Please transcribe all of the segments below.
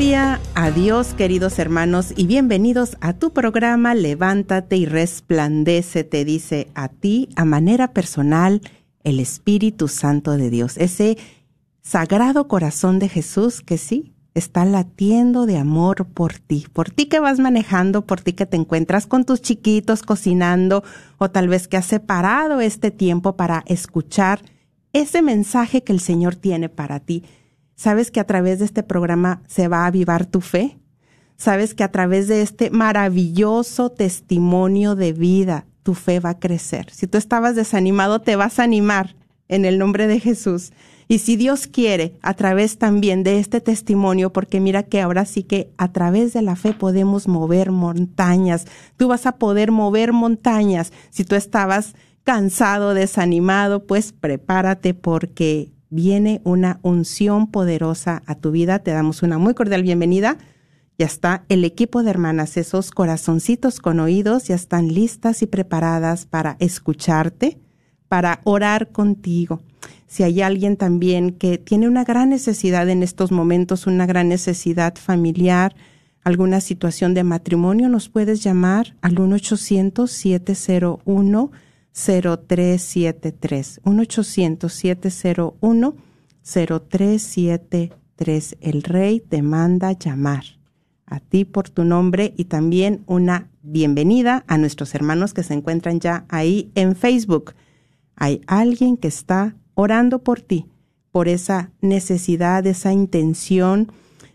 Gloria a Dios, queridos hermanos, y bienvenidos a tu programa Levántate y resplandece, te dice a ti, a manera personal, el Espíritu Santo de Dios, ese sagrado corazón de Jesús que sí está latiendo de amor por ti, por ti que vas manejando, por ti que te encuentras con tus chiquitos cocinando, o tal vez que has separado este tiempo para escuchar ese mensaje que el Señor tiene para ti. ¿Sabes que a través de este programa se va a avivar tu fe? ¿Sabes que a través de este maravilloso testimonio de vida tu fe va a crecer? Si tú estabas desanimado, te vas a animar en el nombre de Jesús. Y si Dios quiere, a través también de este testimonio, porque mira que ahora sí que a través de la fe podemos mover montañas. Tú vas a poder mover montañas. Si tú estabas cansado, desanimado, pues prepárate porque viene una unción poderosa a tu vida. Te damos una muy cordial bienvenida. Ya está el equipo de hermanas, esos corazoncitos con oídos, ya están listas y preparadas para escucharte, para orar contigo. Si hay alguien también que tiene una gran necesidad en estos momentos, una gran necesidad familiar, alguna situación de matrimonio, nos puedes llamar al 1-800-701. 0373 1-800-701-0373. El rey te manda llamar a ti por tu nombre y también una bienvenida a nuestros hermanos que se encuentran ya ahí en Facebook. Hay alguien que está orando por ti, por esa necesidad, esa intención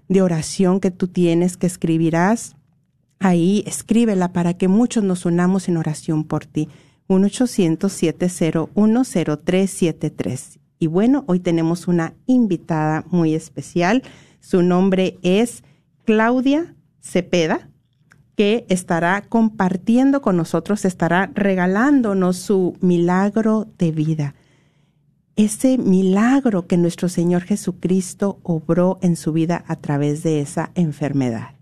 de oración que tú tienes, que escribirás. Ahí escríbela para que muchos nos unamos en oración por ti. 1-800-701-0373. Y bueno, hoy tenemos una invitada muy especial. Su nombre es Claudia Cepeda, que estará compartiendo con nosotros, estará regalándonos su milagro de vida. Ese milagro que nuestro Señor Jesucristo obró en su vida a través de esa enfermedad.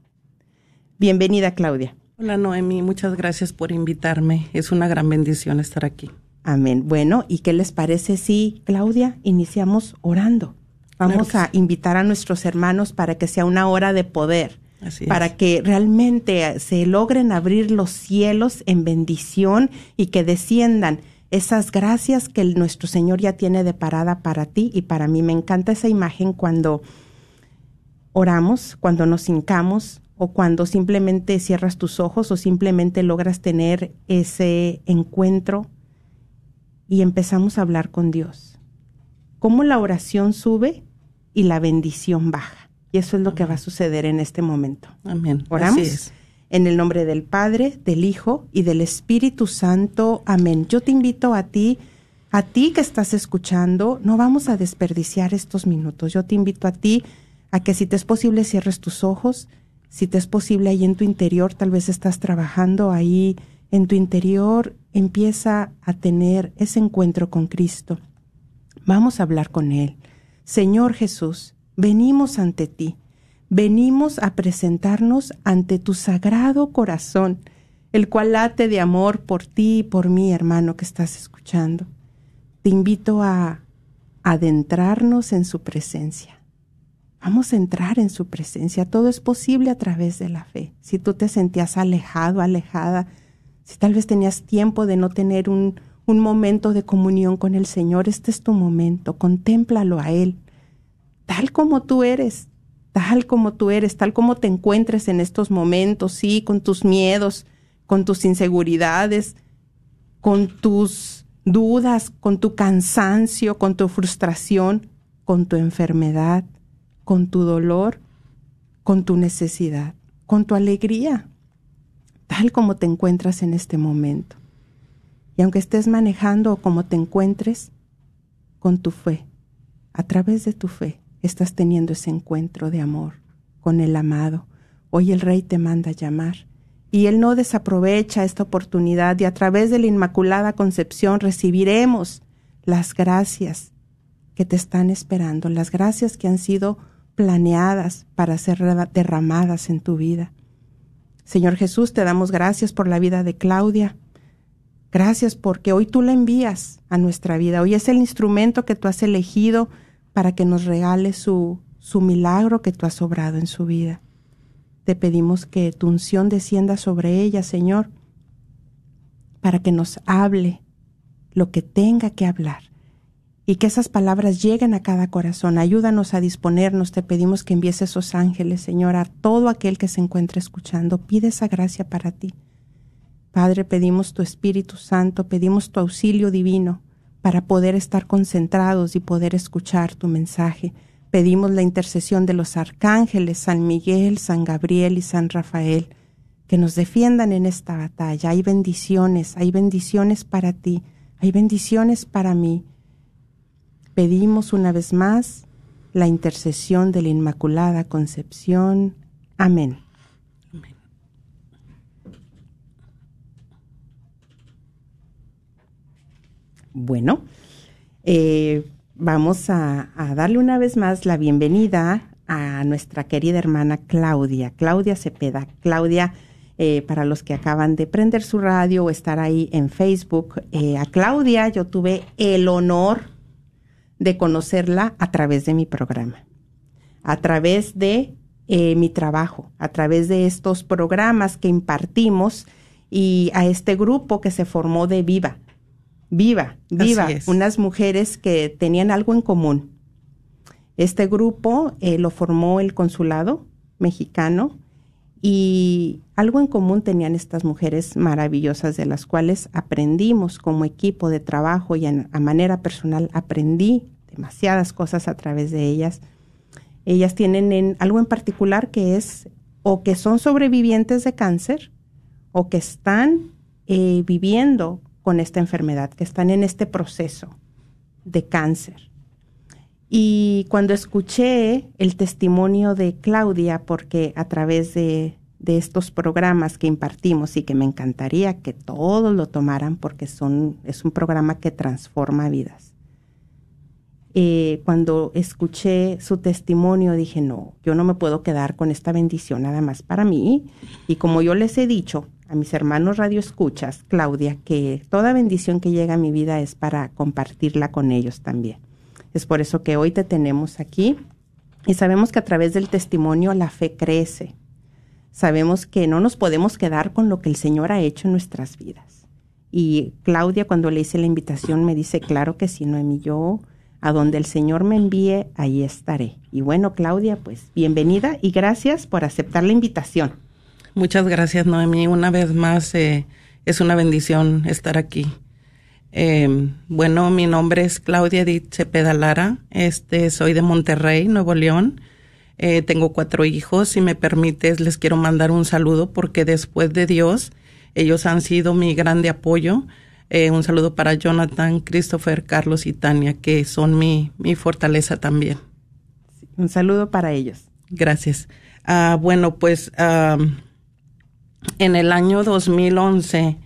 Bienvenida, Claudia. Hola Noemi, muchas gracias por invitarme. Es una gran bendición estar aquí. Amén. Bueno, ¿y qué les parece si, Claudia, iniciamos orando? Vamos Claro a invitar a nuestros hermanos para que sea una hora de poder, Así para es. que realmente se logren abrir los cielos en bendición y que desciendan esas gracias que el- nuestro Señor ya tiene de parada para ti y para mí. Me encanta esa imagen cuando oramos, cuando nos hincamos o cuando simplemente cierras tus ojos o simplemente logras tener ese encuentro y empezamos a hablar con Dios. Cómo la oración sube y la bendición baja. Y eso es lo que va a suceder en este momento. Amén. Oramos. Así es. En el nombre del Padre, del Hijo y del Espíritu Santo. Amén. Yo te invito a ti, a ti que estás escuchando, no vamos a desperdiciar estos minutos. Yo te invito a ti a que si te es posible cierres tus ojos, si te es posible ahí en tu interior, tal vez estás trabajando ahí en tu interior, empieza a tener ese encuentro con Cristo. Vamos a hablar con Él. Señor Jesús, venimos ante ti, venimos a presentarnos ante tu sagrado corazón, el cual late de amor por ti y por mí, hermano, que estás escuchando. Te invito a adentrarnos en su presencia. Vamos a entrar en su presencia. Todo es posible a través de la fe. Si tú te sentías alejado, alejada, si tal vez tenías tiempo de no tener un, un momento de comunión con el Señor, este es tu momento. Contémplalo a Él, tal como tú eres, tal como tú eres, tal como te encuentres en estos momentos, sí, con tus miedos, con tus inseguridades, con tus dudas, con tu cansancio, con tu frustración, con tu enfermedad con tu dolor, con tu necesidad, con tu alegría, tal como te encuentras en este momento. Y aunque estés manejando o como te encuentres, con tu fe, a través de tu fe, estás teniendo ese encuentro de amor con el amado. Hoy el Rey te manda llamar y Él no desaprovecha esta oportunidad y a través de la Inmaculada Concepción recibiremos las gracias que te están esperando, las gracias que han sido planeadas para ser derramadas en tu vida. Señor Jesús, te damos gracias por la vida de Claudia. Gracias porque hoy tú la envías a nuestra vida. Hoy es el instrumento que tú has elegido para que nos regale su, su milagro que tú has obrado en su vida. Te pedimos que tu unción descienda sobre ella, Señor, para que nos hable lo que tenga que hablar y que esas palabras lleguen a cada corazón. Ayúdanos a disponernos, te pedimos que envíes esos ángeles, Señor, a todo aquel que se encuentre escuchando. Pide esa gracia para ti. Padre, pedimos tu Espíritu Santo, pedimos tu auxilio divino para poder estar concentrados y poder escuchar tu mensaje. Pedimos la intercesión de los arcángeles, San Miguel, San Gabriel y San Rafael, que nos defiendan en esta batalla. Hay bendiciones, hay bendiciones para ti, hay bendiciones para mí Pedimos una vez más la intercesión de la Inmaculada Concepción. Amén. Bueno, eh, vamos a, darle una vez más la bienvenida a nuestra querida hermana Claudia, Claudia Cepeda. Claudia, eh, para los que acaban de prender su radio o estar ahí en Facebook, eh, a Claudia yo tuve el honor de conocerla a través de mi programa, a través de eh, mi trabajo, a través de estos programas que impartimos y a este grupo que se formó de Viva. Viva, Viva, unas mujeres que tenían algo en común. Este grupo eh, lo formó el consulado mexicano y algo en común tenían estas mujeres maravillosas de las cuales aprendimos como equipo de trabajo y a manera personal aprendí demasiadas cosas a través de ellas. Ellas tienen algo en particular que es o que son sobrevivientes de cáncer o que están eh, viviendo con esta enfermedad, que están en este proceso de cáncer. Y cuando escuché el testimonio de Claudia, porque a través de, estos programas que impartimos y que me encantaría que todos lo tomaran porque son, es un programa que transforma vidas. Eh, cuando escuché su testimonio dije, no, yo no me puedo quedar con esta bendición nada más para mí. Y como yo les he dicho a mis hermanos Radio Escuchas, Claudia, que toda bendición que llega a mi vida es para compartirla con ellos también. Es por eso que hoy te tenemos aquí y sabemos que a través del testimonio la fe crece. Sabemos que no nos podemos quedar con lo que el Señor ha hecho en nuestras vidas. Y Claudia, cuando le hice la invitación, me dice, claro que sí, Noemí, yo a donde el Señor me envíe, ahí estaré. Y bueno, Claudia, pues bienvenida y gracias por aceptar la invitación. Muchas gracias, Noemí. Una vez más, eh, es una bendición estar aquí. Eh, bueno, mi nombre es Claudia Edith Cepeda Lara. Este, soy de Monterrey, Nuevo León. Eh, tengo cuatro hijos. Si me permites, les quiero mandar un saludo porque después de Dios, ellos han sido mi grande apoyo. Eh, un saludo para Jonathan, Christopher, Carlos y Tania, que son mi, mi fortaleza también. un saludo para ellos. Gracias. Ah, bueno, pues en el año 2011,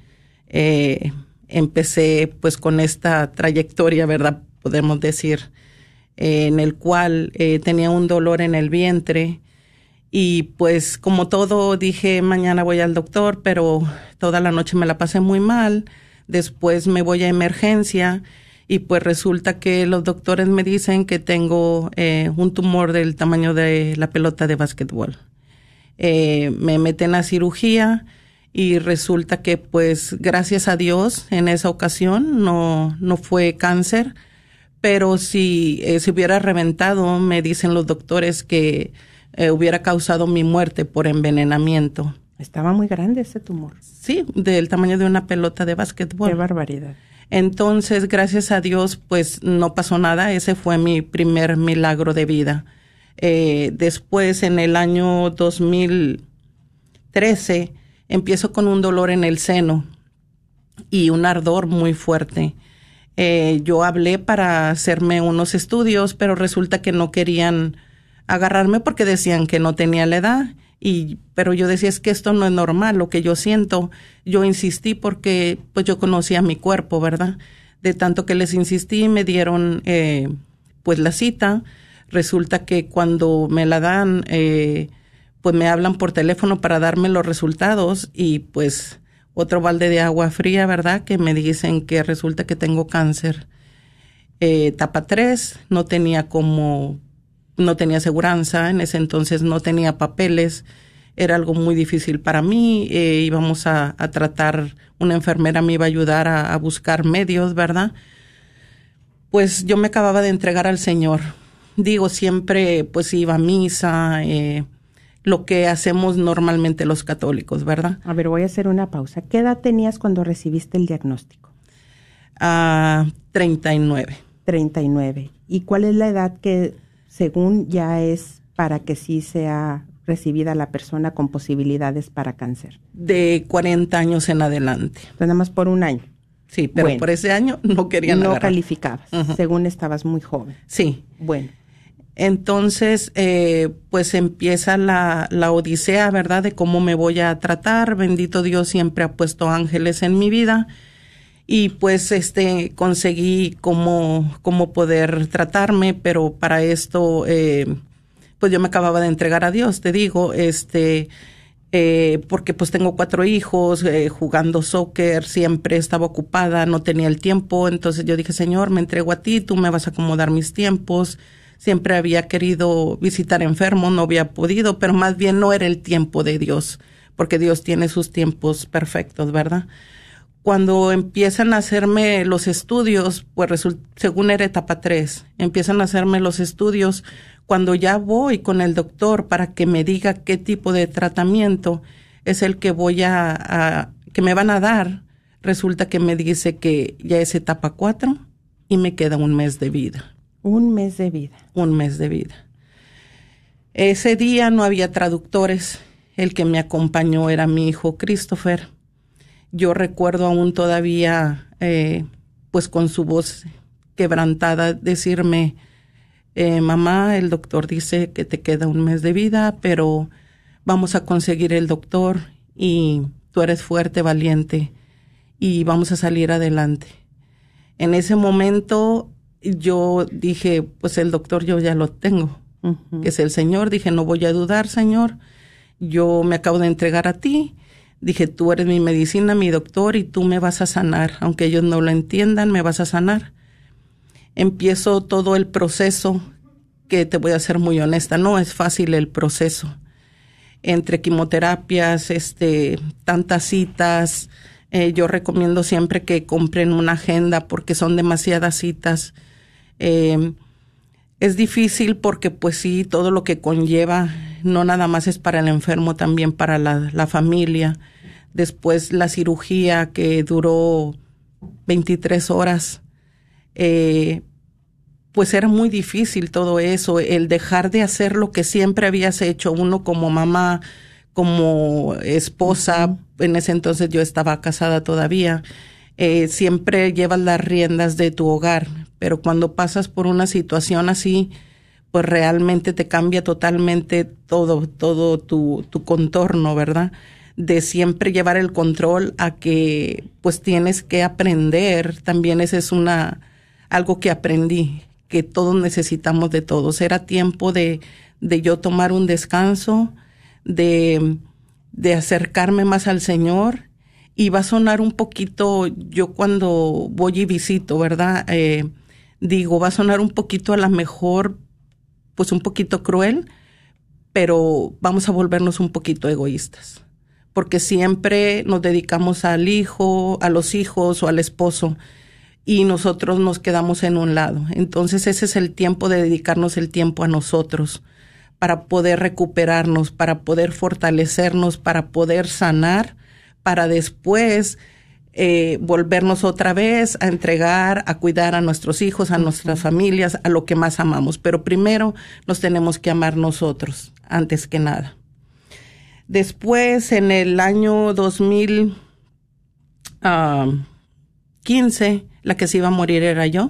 eh, empecé pues con esta trayectoria, ¿verdad? Podemos decir, eh, en el cual eh, tenía un dolor en el vientre y pues como todo dije mañana voy al doctor, pero toda la noche me la pasé muy mal, después me voy a emergencia y pues resulta que los doctores me dicen que tengo eh, un tumor del tamaño de la pelota de básquetbol. me meten a cirugía y resulta que pues gracias a Dios en esa ocasión no, no fue cáncer, pero si eh, se hubiera reventado, me dicen los doctores que eh, hubiera causado mi muerte por envenenamiento. Estaba muy grande ese tumor. Sí, del tamaño de una pelota de básquetbol. Qué barbaridad. Entonces, gracias a Dios, pues no pasó nada. Ese fue mi primer milagro de vida. Eh, después, en el año 2013, empiezo con un dolor en el seno y un ardor muy fuerte. Eh, yo hablé para hacerme unos estudios, pero resulta que no querían agarrarme porque decían que no tenía la edad. Y, pero yo decía, es que esto no es normal, lo que yo siento. Yo insistí porque, pues yo conocía mi cuerpo, ¿verdad? De tanto que les insistí, me dieron, eh, pues la cita. Resulta que cuando me la dan, eh, pues me hablan por teléfono para darme los resultados y pues otro balde de agua fría, ¿verdad? Que me dicen que resulta que tengo cáncer. Eh, etapa 3, no tenía como, no tenía aseguranza, en ese entonces no tenía papeles, era algo muy difícil para mí, eh, íbamos a, tratar, una enfermera me iba a ayudar a, a, buscar medios, ¿verdad? Pues yo me acababa de entregar al Señor. Digo, siempre pues iba a misa, eh, lo que hacemos normalmente los católicos, ¿verdad? A ver, voy a hacer una pausa. ¿Qué edad tenías cuando recibiste el diagnóstico? Ah, 39. 39. ¿Y cuál es la edad que, según ya es para que sí sea recibida la persona con posibilidades para cáncer? De 40 años en adelante. Pues nada más por un año. Sí, pero por ese año no querían No calificabas, según estabas muy joven. Sí. Bueno. Entonces, eh, pues empieza la, la, odisea, ¿verdad? De cómo me voy a tratar. Bendito Dios siempre ha puesto ángeles en mi vida. Y pues, este, conseguí cómo, cómo poder tratarme, pero para esto, eh, pues yo me acababa de entregar a Dios, te digo, este, eh, porque pues tengo cuatro hijos, jugando soccer, siempre estaba ocupada, no tenía el tiempo. Entonces yo dije, Señor, me entrego a ti, tú me vas a acomodar mis tiempos siempre había querido visitar enfermo, no había podido, pero más bien no era el tiempo de Dios, porque Dios tiene sus tiempos perfectos, ¿verdad? Cuando empiezan a hacerme los estudios, pues según era etapa 3, empiezan a hacerme los estudios, cuando ya voy con el doctor para que me diga qué tipo de tratamiento es el que voy a, a que me van a dar, resulta que me dice que ya es etapa 4 y me queda un mes de vida. Un mes de vida. Un mes de vida. Ese día no había traductores. El que me acompañó era mi hijo Christopher. Yo recuerdo aún todavía, eh, pues con su voz quebrantada, decirme, eh, mamá, el doctor dice que te queda un mes de vida, pero vamos a conseguir el doctor y tú eres fuerte, valiente y vamos a salir adelante. En ese momento yo dije, pues el doctor yo ya lo tengo, que es el Señor. Dije, no voy a dudar, Señor. Yo me acabo de entregar a ti. Dije, tú eres mi medicina, mi doctor, y tú me vas a sanar. Aunque ellos no lo entiendan, me vas a sanar. Empiezo todo el proceso, que te voy a ser muy honesta, no es fácil el proceso. Entre quimioterapias, este, tantas citas, eh, yo recomiendo siempre que compren una agenda porque son demasiadas citas eh, es difícil porque pues sí, todo lo que conlleva no nada más es para el enfermo, también para la, familia. Después la cirugía que duró 23 horas, eh, pues era muy difícil todo eso, el dejar de hacer lo que siempre habías hecho uno como mamá, como esposa, en ese entonces yo estaba casada todavía, eh, siempre llevas las riendas de tu hogar, pero cuando pasas por una situación así, pues realmente te cambia totalmente todo, todo tu, tu contorno, ¿verdad? de siempre llevar el control a que pues tienes que aprender, también ese es una algo que aprendí, que todos necesitamos de todos. Era tiempo de, de yo tomar un descanso, de, de acercarme más al Señor. Y va a sonar un poquito, yo cuando voy y visito, ¿verdad? Eh, digo, va a sonar un poquito a la mejor, pues un poquito cruel, pero vamos a volvernos un poquito egoístas, porque siempre nos dedicamos al hijo, a los hijos o al esposo y nosotros nos quedamos en un lado. Entonces ese es el tiempo de dedicarnos el tiempo a nosotros para poder recuperarnos, para poder fortalecernos, para poder sanar, para después eh, volvernos otra vez a entregar, a cuidar a nuestros hijos, a nuestras familias, a lo que más amamos. Pero primero nos tenemos que amar nosotros, antes que nada. Después, en el año 2015, ah, la que se iba a morir era yo.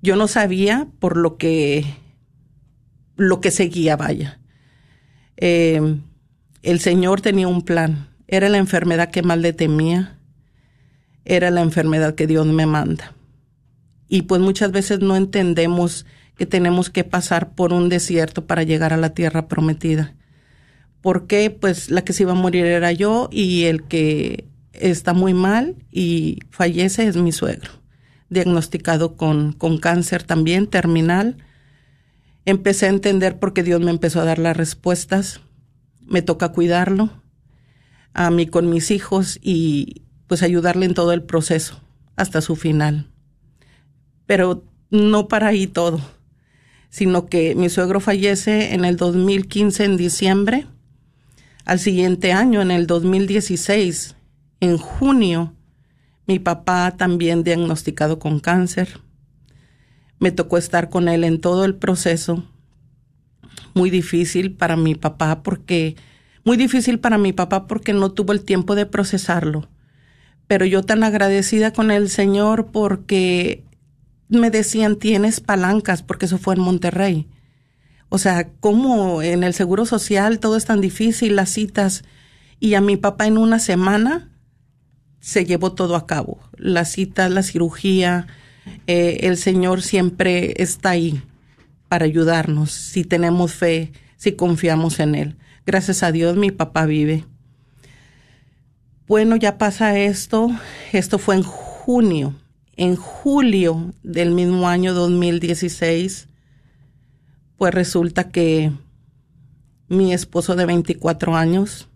Yo no sabía por lo que, lo que seguía, vaya. Eh, el Señor tenía un plan era la enfermedad que más le temía. Era la enfermedad que Dios me manda. Y pues muchas veces no entendemos que tenemos que pasar por un desierto para llegar a la tierra prometida. Porque pues la que se iba a morir era yo y el que está muy mal y fallece es mi suegro, diagnosticado con, con cáncer también terminal. Empecé a entender porque Dios me empezó a dar las respuestas. Me toca cuidarlo, a mí con mis hijos y pues ayudarle en todo el proceso hasta su final. Pero no para ahí todo, sino que mi suegro fallece en el 2015 en diciembre. Al siguiente año, en el 2016, en junio, mi papá también diagnosticado con cáncer. Me tocó estar con él en todo el proceso. Muy difícil para mi papá porque muy difícil para mi papá porque no tuvo el tiempo de procesarlo. Pero yo tan agradecida con el Señor porque me decían, tienes palancas, porque eso fue en Monterrey. O sea, ¿cómo en el Seguro Social todo es tan difícil, las citas? Y a mi papá en una semana se llevó todo a cabo. Las citas, la cirugía, eh, el Señor siempre está ahí para ayudarnos si tenemos fe, si confiamos en Él. Gracias a Dios mi papá vive. Bueno, ya pasa esto. Esto fue en junio. En julio del mismo año 2016, pues resulta que mi esposo de 24 años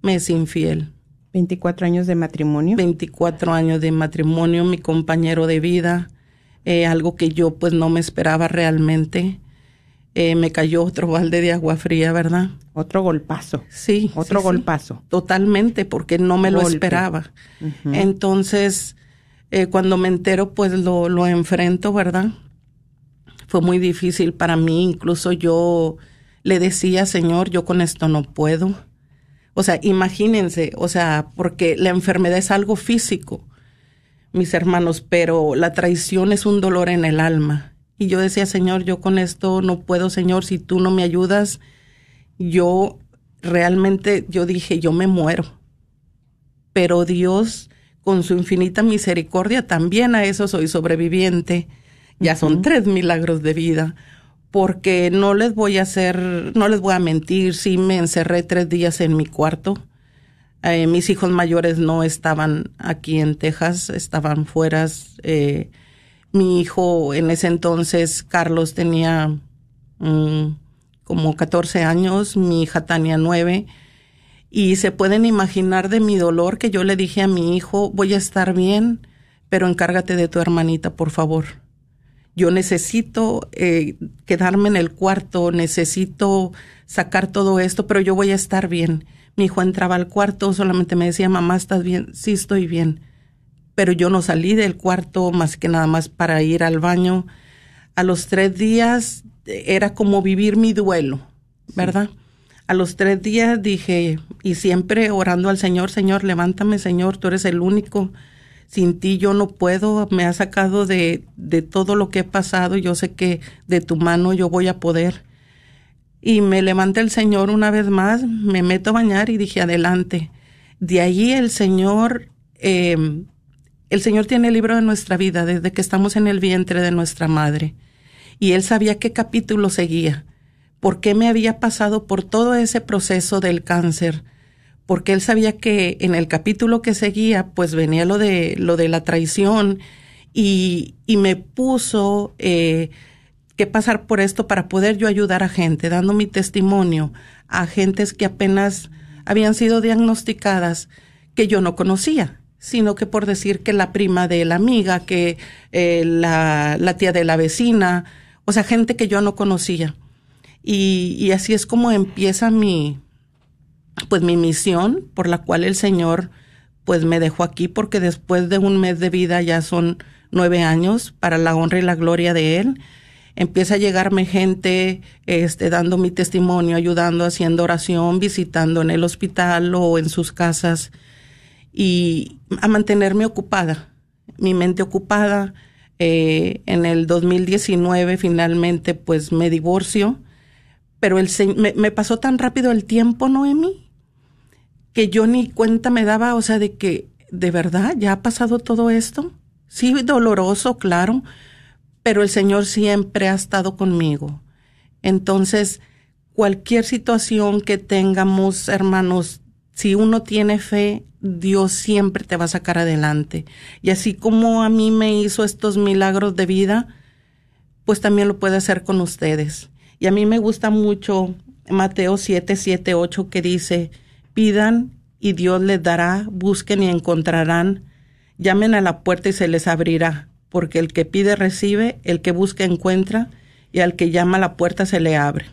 me es infiel. 24 años de matrimonio. 24 años de matrimonio, mi compañero de vida, eh, algo que yo pues no me esperaba realmente. Eh, me cayó otro balde de agua fría, ¿verdad? Otro golpazo. Sí. Otro golpazo. Totalmente, porque no me lo esperaba. Entonces, eh, cuando me entero, pues lo, lo enfrento, ¿verdad? Fue muy difícil para mí. Incluso yo le decía, Señor, yo con esto no puedo. O sea, imagínense, o sea, porque la enfermedad es algo físico, mis hermanos, pero la traición es un dolor en el alma y yo decía, Señor, yo con esto no puedo, Señor, si tú no me ayudas, yo realmente, yo dije, yo me muero. Pero Dios, con su infinita misericordia, también a eso soy sobreviviente. Ya son tres milagros de vida. Porque no les voy a hacer, no les voy a mentir, sí me encerré tres días en mi cuarto. Eh, mis hijos mayores no estaban aquí en Texas, estaban fuera. Eh, mi hijo en ese entonces, Carlos, tenía mm, como 14 años, mi hija Tania 9. Y se pueden imaginar de mi dolor que yo le dije a mi hijo, voy a estar bien, pero encárgate de tu hermanita, por favor. Yo necesito eh, quedarme en el cuarto, necesito sacar todo esto, pero yo voy a estar bien. Mi hijo entraba al cuarto, solamente me decía, mamá, ¿estás bien? Sí, estoy bien pero yo no salí del cuarto más que nada más para ir al baño. A los tres días era como vivir mi duelo, ¿verdad? A los tres días dije, y siempre orando al Señor, Señor, levántame, Señor, tú eres el único. Sin ti yo no puedo, me has sacado de, de todo lo que he pasado, yo sé que de tu mano yo voy a poder. Y me levanta el Señor una vez más, me meto a bañar y dije, adelante. De allí el Señor, eh, el Señor tiene el libro de nuestra vida desde que estamos en el vientre de nuestra madre. Y Él sabía qué capítulo seguía, por qué me había pasado por todo ese proceso del cáncer, porque Él sabía que en el capítulo que seguía, pues venía lo de, lo de la traición y, y me puso eh, que pasar por esto para poder yo ayudar a gente, dando mi testimonio a gentes que apenas habían sido diagnosticadas que yo no conocía, sino que por decir que la prima de la amiga, que eh, la, la, tía de la vecina, o sea, gente que yo no conocía. Y, y así es como empieza mi, pues mi misión por la cual el Señor pues me dejó aquí porque después de un mes de vida ya son nueve años para la honra y la gloria de Él. Empieza a llegarme gente, este, dando mi testimonio, ayudando, haciendo oración, visitando en el hospital o en sus casas y a mantenerme ocupada, mi mente ocupada. Eh, en el 2019 finalmente pues me divorcio, pero el, me, me pasó tan rápido el tiempo, Noemi, que yo ni cuenta me daba, o sea, de que de verdad ya ha pasado todo esto. Sí, doloroso, claro, pero el Señor siempre ha estado conmigo. Entonces, cualquier situación que tengamos, hermanos, si uno tiene fe, Dios siempre te va a sacar adelante. Y así como a mí me hizo estos milagros de vida, pues también lo puede hacer con ustedes. Y a mí me gusta mucho Mateo 7, 7, 8 que dice, pidan y Dios les dará, busquen y encontrarán, llamen a la puerta y se les abrirá, porque el que pide recibe, el que busca encuentra, y al que llama a la puerta se le abre.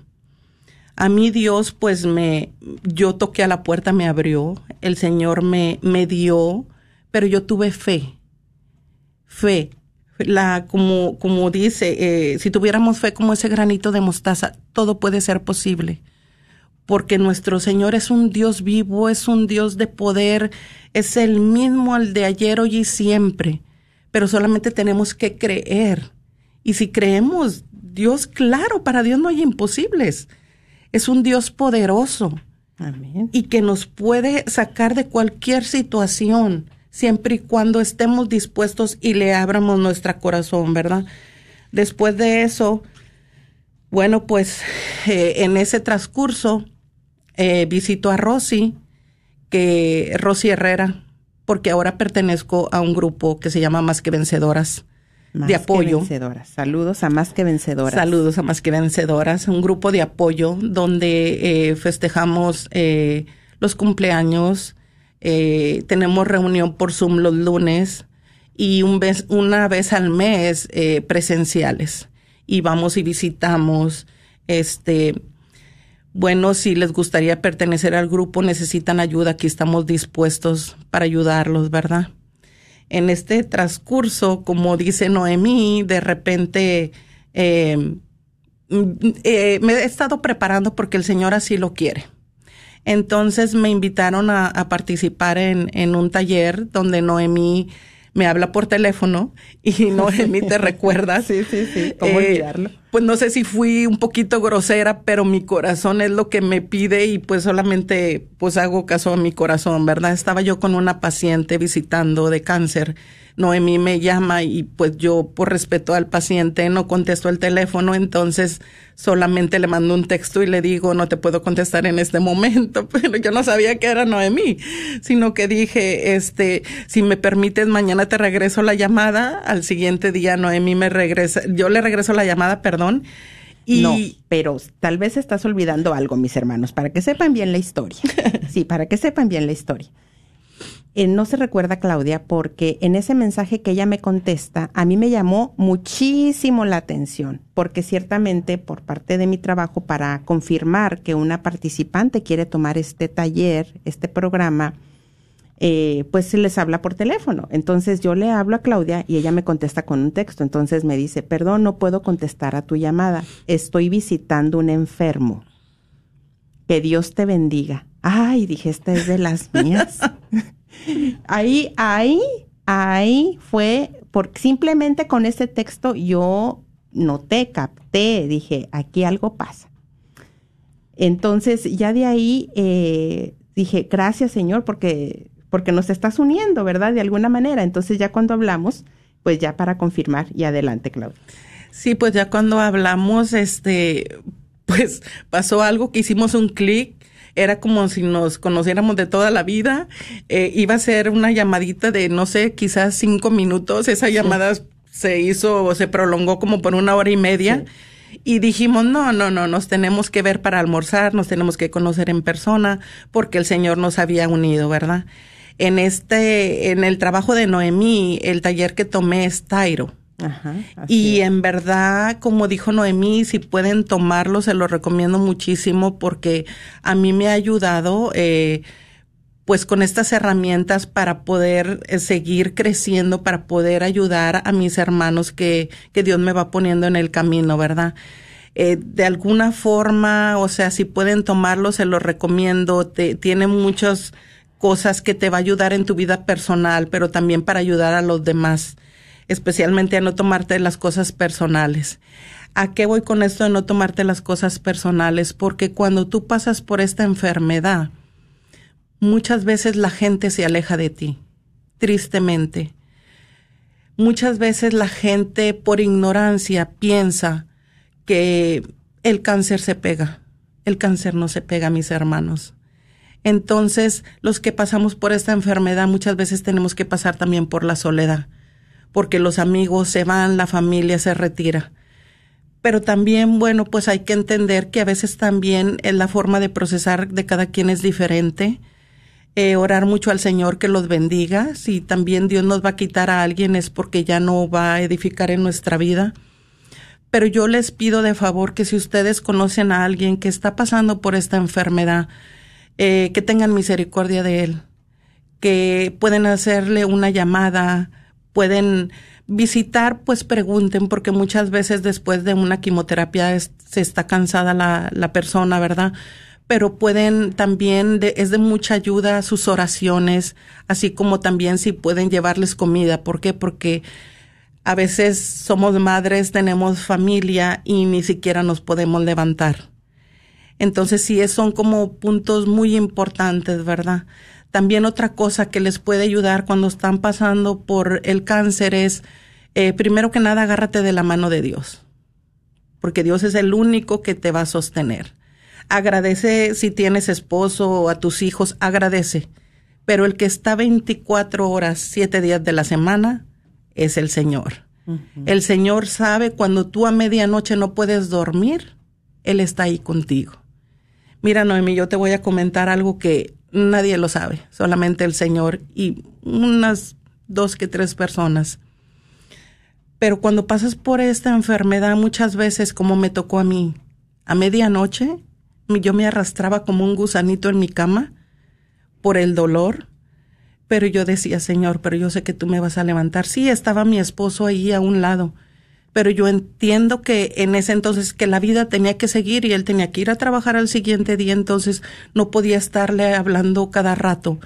A mí Dios, pues me, yo toqué a la puerta, me abrió, el Señor me, me dio, pero yo tuve fe, fe. La, como, como dice, eh, si tuviéramos fe como ese granito de mostaza, todo puede ser posible porque nuestro Señor es un Dios vivo, es un Dios de poder, es el mismo al de ayer, hoy y siempre, pero solamente tenemos que creer. Y si creemos, Dios, claro, para Dios no hay imposibles. Es un Dios poderoso. Amén. Y que nos puede sacar de cualquier situación, siempre y cuando estemos dispuestos y le abramos nuestro corazón, ¿verdad? Después de eso, bueno, pues eh, en ese transcurso eh, visito a Rosy, que Rosy Herrera, porque ahora pertenezco a un grupo que se llama Más que Vencedoras Más de apoyo. Que vencedoras. Saludos a Más que Vencedoras. Saludos a Más que Vencedoras, un grupo de apoyo donde eh, festejamos eh, los cumpleaños, eh, tenemos reunión por Zoom los lunes y un vez, una vez al mes eh, presenciales. Y vamos y visitamos, este, bueno, si les gustaría pertenecer al grupo, necesitan ayuda, aquí estamos dispuestos para ayudarlos, ¿verdad? En este transcurso, como dice Noemí, de repente eh, eh, me he estado preparando porque el Señor así lo quiere. Entonces me invitaron a, a participar en, en, un taller donde Noemí me habla por teléfono y Noemí te recuerda. sí, sí, sí. ¿Cómo eh, olvidarlo? Pues no sé si fui un poquito grosera, pero mi corazón es lo que me pide y pues solamente pues hago caso a mi corazón, ¿verdad? Estaba yo con una paciente visitando de cáncer. Noemí me llama y pues yo por respeto al paciente no contesto el teléfono, entonces solamente le mando un texto y le digo, no te puedo contestar en este momento, pero yo no sabía que era Noemí, sino que dije, este, si me permites, mañana te regreso la llamada, al siguiente día Noemí me regresa, yo le regreso la llamada, perdón, y no, pero tal vez estás olvidando algo, mis hermanos, para que sepan bien la historia. Sí, para que sepan bien la historia. Eh, no se recuerda Claudia porque en ese mensaje que ella me contesta, a mí me llamó muchísimo la atención, porque ciertamente por parte de mi trabajo para confirmar que una participante quiere tomar este taller, este programa, eh, pues se les habla por teléfono. Entonces yo le hablo a Claudia y ella me contesta con un texto. Entonces me dice, perdón, no puedo contestar a tu llamada. Estoy visitando un enfermo. Que Dios te bendiga. Ay, dije, esta es de las mías. ahí, ahí, ahí fue, por, simplemente con ese texto yo noté, capté, dije, aquí algo pasa. Entonces, ya de ahí eh, dije, gracias Señor, porque, porque nos estás uniendo, ¿verdad? De alguna manera. Entonces, ya cuando hablamos, pues ya para confirmar y adelante, Claudia. Sí, pues ya cuando hablamos, este, pues pasó algo que hicimos un clic era como si nos conociéramos de toda la vida. Eh, iba a ser una llamadita de, no sé, quizás cinco minutos. Esa llamada se hizo, se prolongó como por una hora y media. Y dijimos, no, no, no, nos tenemos que ver para almorzar, nos tenemos que conocer en persona, porque el Señor nos había unido, ¿verdad? En este, en el trabajo de Noemí, el taller que tomé es Tairo. Ajá, y en verdad, como dijo Noemí, si pueden tomarlo, se lo recomiendo muchísimo porque a mí me ha ayudado, eh, pues con estas herramientas para poder eh, seguir creciendo, para poder ayudar a mis hermanos que, que Dios me va poniendo en el camino, ¿verdad? Eh, de alguna forma, o sea, si pueden tomarlo, se lo recomiendo. Te, tiene muchas cosas que te va a ayudar en tu vida personal, pero también para ayudar a los demás especialmente a no tomarte las cosas personales. ¿A qué voy con esto de no tomarte las cosas personales? Porque cuando tú pasas por esta enfermedad, muchas veces la gente se aleja de ti, tristemente. Muchas veces la gente por ignorancia piensa que el cáncer se pega. El cáncer no se pega, mis hermanos. Entonces, los que pasamos por esta enfermedad muchas veces tenemos que pasar también por la soledad porque los amigos se van, la familia se retira. Pero también, bueno, pues hay que entender que a veces también la forma de procesar de cada quien es diferente. Eh, orar mucho al Señor que los bendiga. Si también Dios nos va a quitar a alguien es porque ya no va a edificar en nuestra vida. Pero yo les pido de favor que si ustedes conocen a alguien que está pasando por esta enfermedad, eh, que tengan misericordia de él, que pueden hacerle una llamada, pueden visitar, pues pregunten, porque muchas veces después de una quimioterapia se está cansada la, la persona, ¿verdad? Pero pueden también, es de mucha ayuda sus oraciones, así como también si pueden llevarles comida. ¿Por qué? Porque a veces somos madres, tenemos familia y ni siquiera nos podemos levantar. Entonces sí, son como puntos muy importantes, ¿verdad? También otra cosa que les puede ayudar cuando están pasando por el cáncer es, eh, primero que nada, agárrate de la mano de Dios, porque Dios es el único que te va a sostener. Agradece si tienes esposo o a tus hijos, agradece. Pero el que está 24 horas, 7 días de la semana, es el Señor. El Señor sabe cuando tú a medianoche no puedes dormir, Él está ahí contigo. Mira, Noemi, yo te voy a comentar algo que nadie lo sabe, solamente el Señor y unas dos que tres personas. Pero cuando pasas por esta enfermedad, muchas veces, como me tocó a mí, a medianoche, yo me arrastraba como un gusanito en mi cama por el dolor, pero yo decía, Señor, pero yo sé que tú me vas a levantar. Sí, estaba mi esposo ahí a un lado, pero yo entiendo que en ese entonces que la vida tenía que seguir y él tenía que ir a trabajar al siguiente día, entonces no podía estarle hablando cada rato.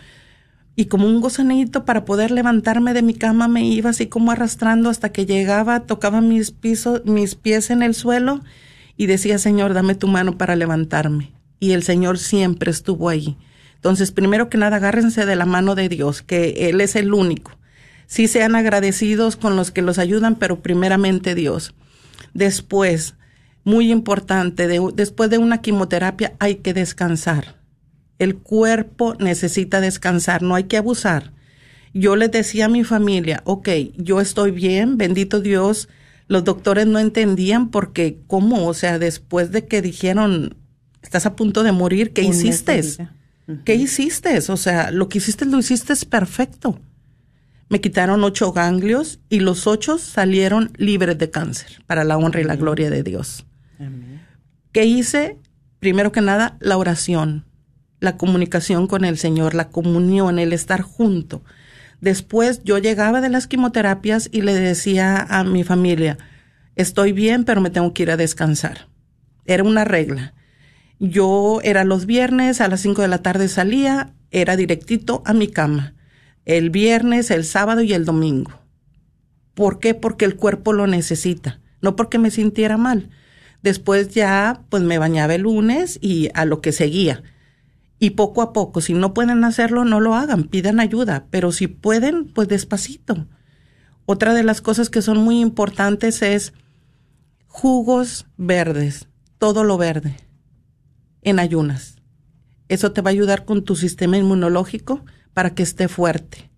Y como un gozanito para poder levantarme de mi cama me iba así como arrastrando hasta que llegaba, tocaba mis pisos, mis pies en el suelo y decía, Señor, dame tu mano para levantarme. Y el Señor siempre estuvo ahí. Entonces, primero que nada, agárrense de la mano de Dios, que Él es el único sí sean agradecidos con los que los ayudan, pero primeramente Dios. Después, muy importante, después de una quimioterapia hay que descansar. El cuerpo necesita descansar, no hay que abusar. Yo les decía a mi familia, ok, yo estoy bien, bendito Dios. Los doctores no entendían porque, ¿cómo? O sea, después de que dijeron, estás a punto de morir, ¿qué hiciste? ¿Qué hiciste? O sea, lo que hiciste lo hiciste perfecto. Me quitaron ocho ganglios y los ocho salieron libres de cáncer, para la honra y la gloria de Dios. ¿Qué hice? Primero que nada, la oración, la comunicación con el Señor, la comunión, el estar junto. Después yo llegaba de las quimioterapias y le decía a mi familia, estoy bien, pero me tengo que ir a descansar. Era una regla. Yo era los viernes, a las cinco de la tarde salía, era directito a mi cama el viernes, el sábado y el domingo. ¿Por qué? Porque el cuerpo lo necesita, no porque me sintiera mal. Después ya, pues me bañaba el lunes y a lo que seguía. Y poco a poco, si no pueden hacerlo, no lo hagan, pidan ayuda, pero si pueden, pues despacito. Otra de las cosas que son muy importantes es jugos verdes, todo lo verde, en ayunas. Eso te va a ayudar con tu sistema inmunológico para que esté fuerte.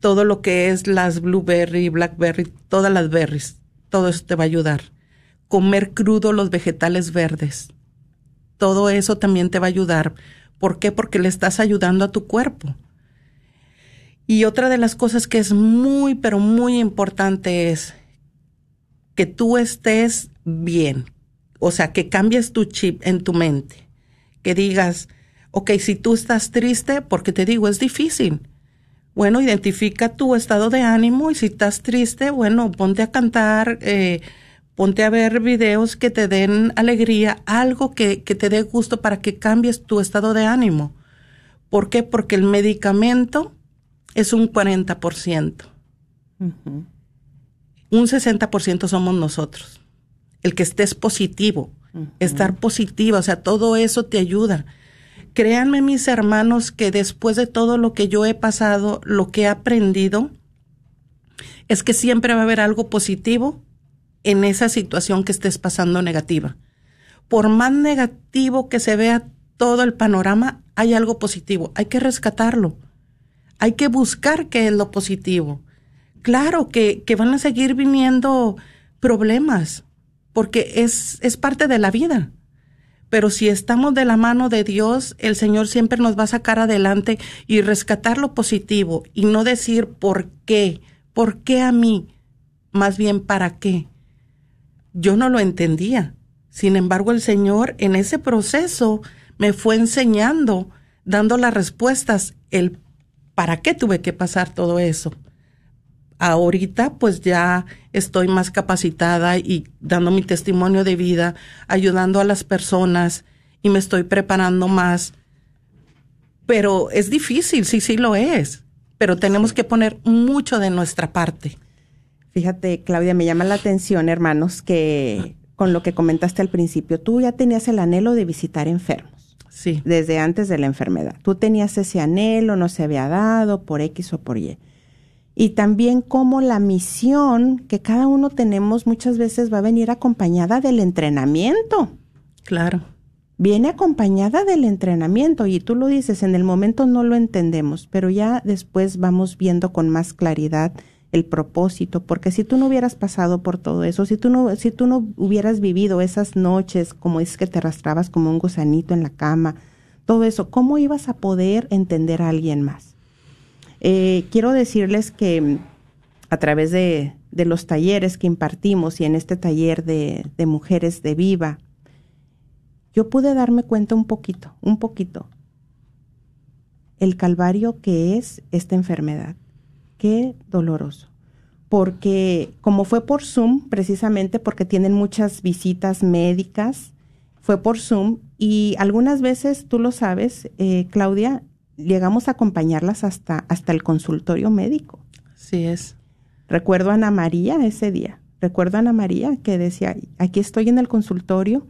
Todo lo que es las blueberry, blackberry, todas las berries, todo eso te va a ayudar comer crudo los vegetales verdes. Todo eso también te va a ayudar. ¿Por qué? Porque le estás ayudando a tu cuerpo. Y otra de las cosas que es muy, pero muy importante es que tú estés bien. O sea, que cambies tu chip en tu mente. Que digas, ok, si tú estás triste, porque te digo, es difícil. Bueno, identifica tu estado de ánimo y si estás triste, bueno, ponte a cantar. Eh, ponte a ver videos que te den alegría, algo que, te dé gusto para que cambies tu estado de ánimo. ¿Por qué? Porque el medicamento es un 40%. Un 60% somos nosotros. El que estés positivo, estar positiva, o sea, todo eso te ayuda. Créanme mis hermanos que después de todo lo que yo he pasado, lo que he aprendido, es que siempre va a haber algo positivo en esa situación que estés pasando negativa. Por más negativo que se vea todo el panorama, hay algo positivo. Hay que rescatarlo. Hay que buscar qué es lo positivo. Claro que, que van a seguir viniendo problemas, porque es, es parte de la vida. Pero si estamos de la mano de Dios, el Señor siempre nos va a sacar adelante y rescatar lo positivo y no decir por qué, por qué a mí, más bien para qué yo no lo entendía. Sin embargo, el Señor en ese proceso me fue enseñando, dando las respuestas, el para qué tuve que pasar todo eso. Ahorita pues ya estoy más capacitada y dando mi testimonio de vida, ayudando a las personas y me estoy preparando más. Pero es difícil, sí, sí lo es, pero tenemos que poner mucho de nuestra parte. Fíjate, Claudia, me llama la atención, hermanos, que con lo que comentaste al principio, tú ya tenías el anhelo de visitar enfermos. Sí. Desde antes de la enfermedad. Tú tenías ese anhelo, no se había dado por X o por Y. Y también como la misión que cada uno tenemos muchas veces va a venir acompañada del entrenamiento. Claro. Viene acompañada del entrenamiento y tú lo dices, en el momento no lo entendemos, pero ya después vamos viendo con más claridad el propósito, porque si tú no hubieras pasado por todo eso, si tú no, si tú no hubieras vivido esas noches, como es que te arrastrabas como un gusanito en la cama, todo eso, ¿cómo ibas a poder entender a alguien más? Eh, quiero decirles que mm, a través de, los talleres que impartimos y en este taller de, de mujeres de viva, yo pude darme cuenta un poquito, un poquito, el calvario que es esta enfermedad qué doloroso. Porque como fue por Zoom, precisamente porque tienen muchas visitas médicas, fue por Zoom y algunas veces, tú lo sabes, eh, Claudia, llegamos a acompañarlas hasta, hasta el consultorio médico. Sí es. Recuerdo a Ana María ese día. Recuerdo a Ana María que decía, aquí estoy en el consultorio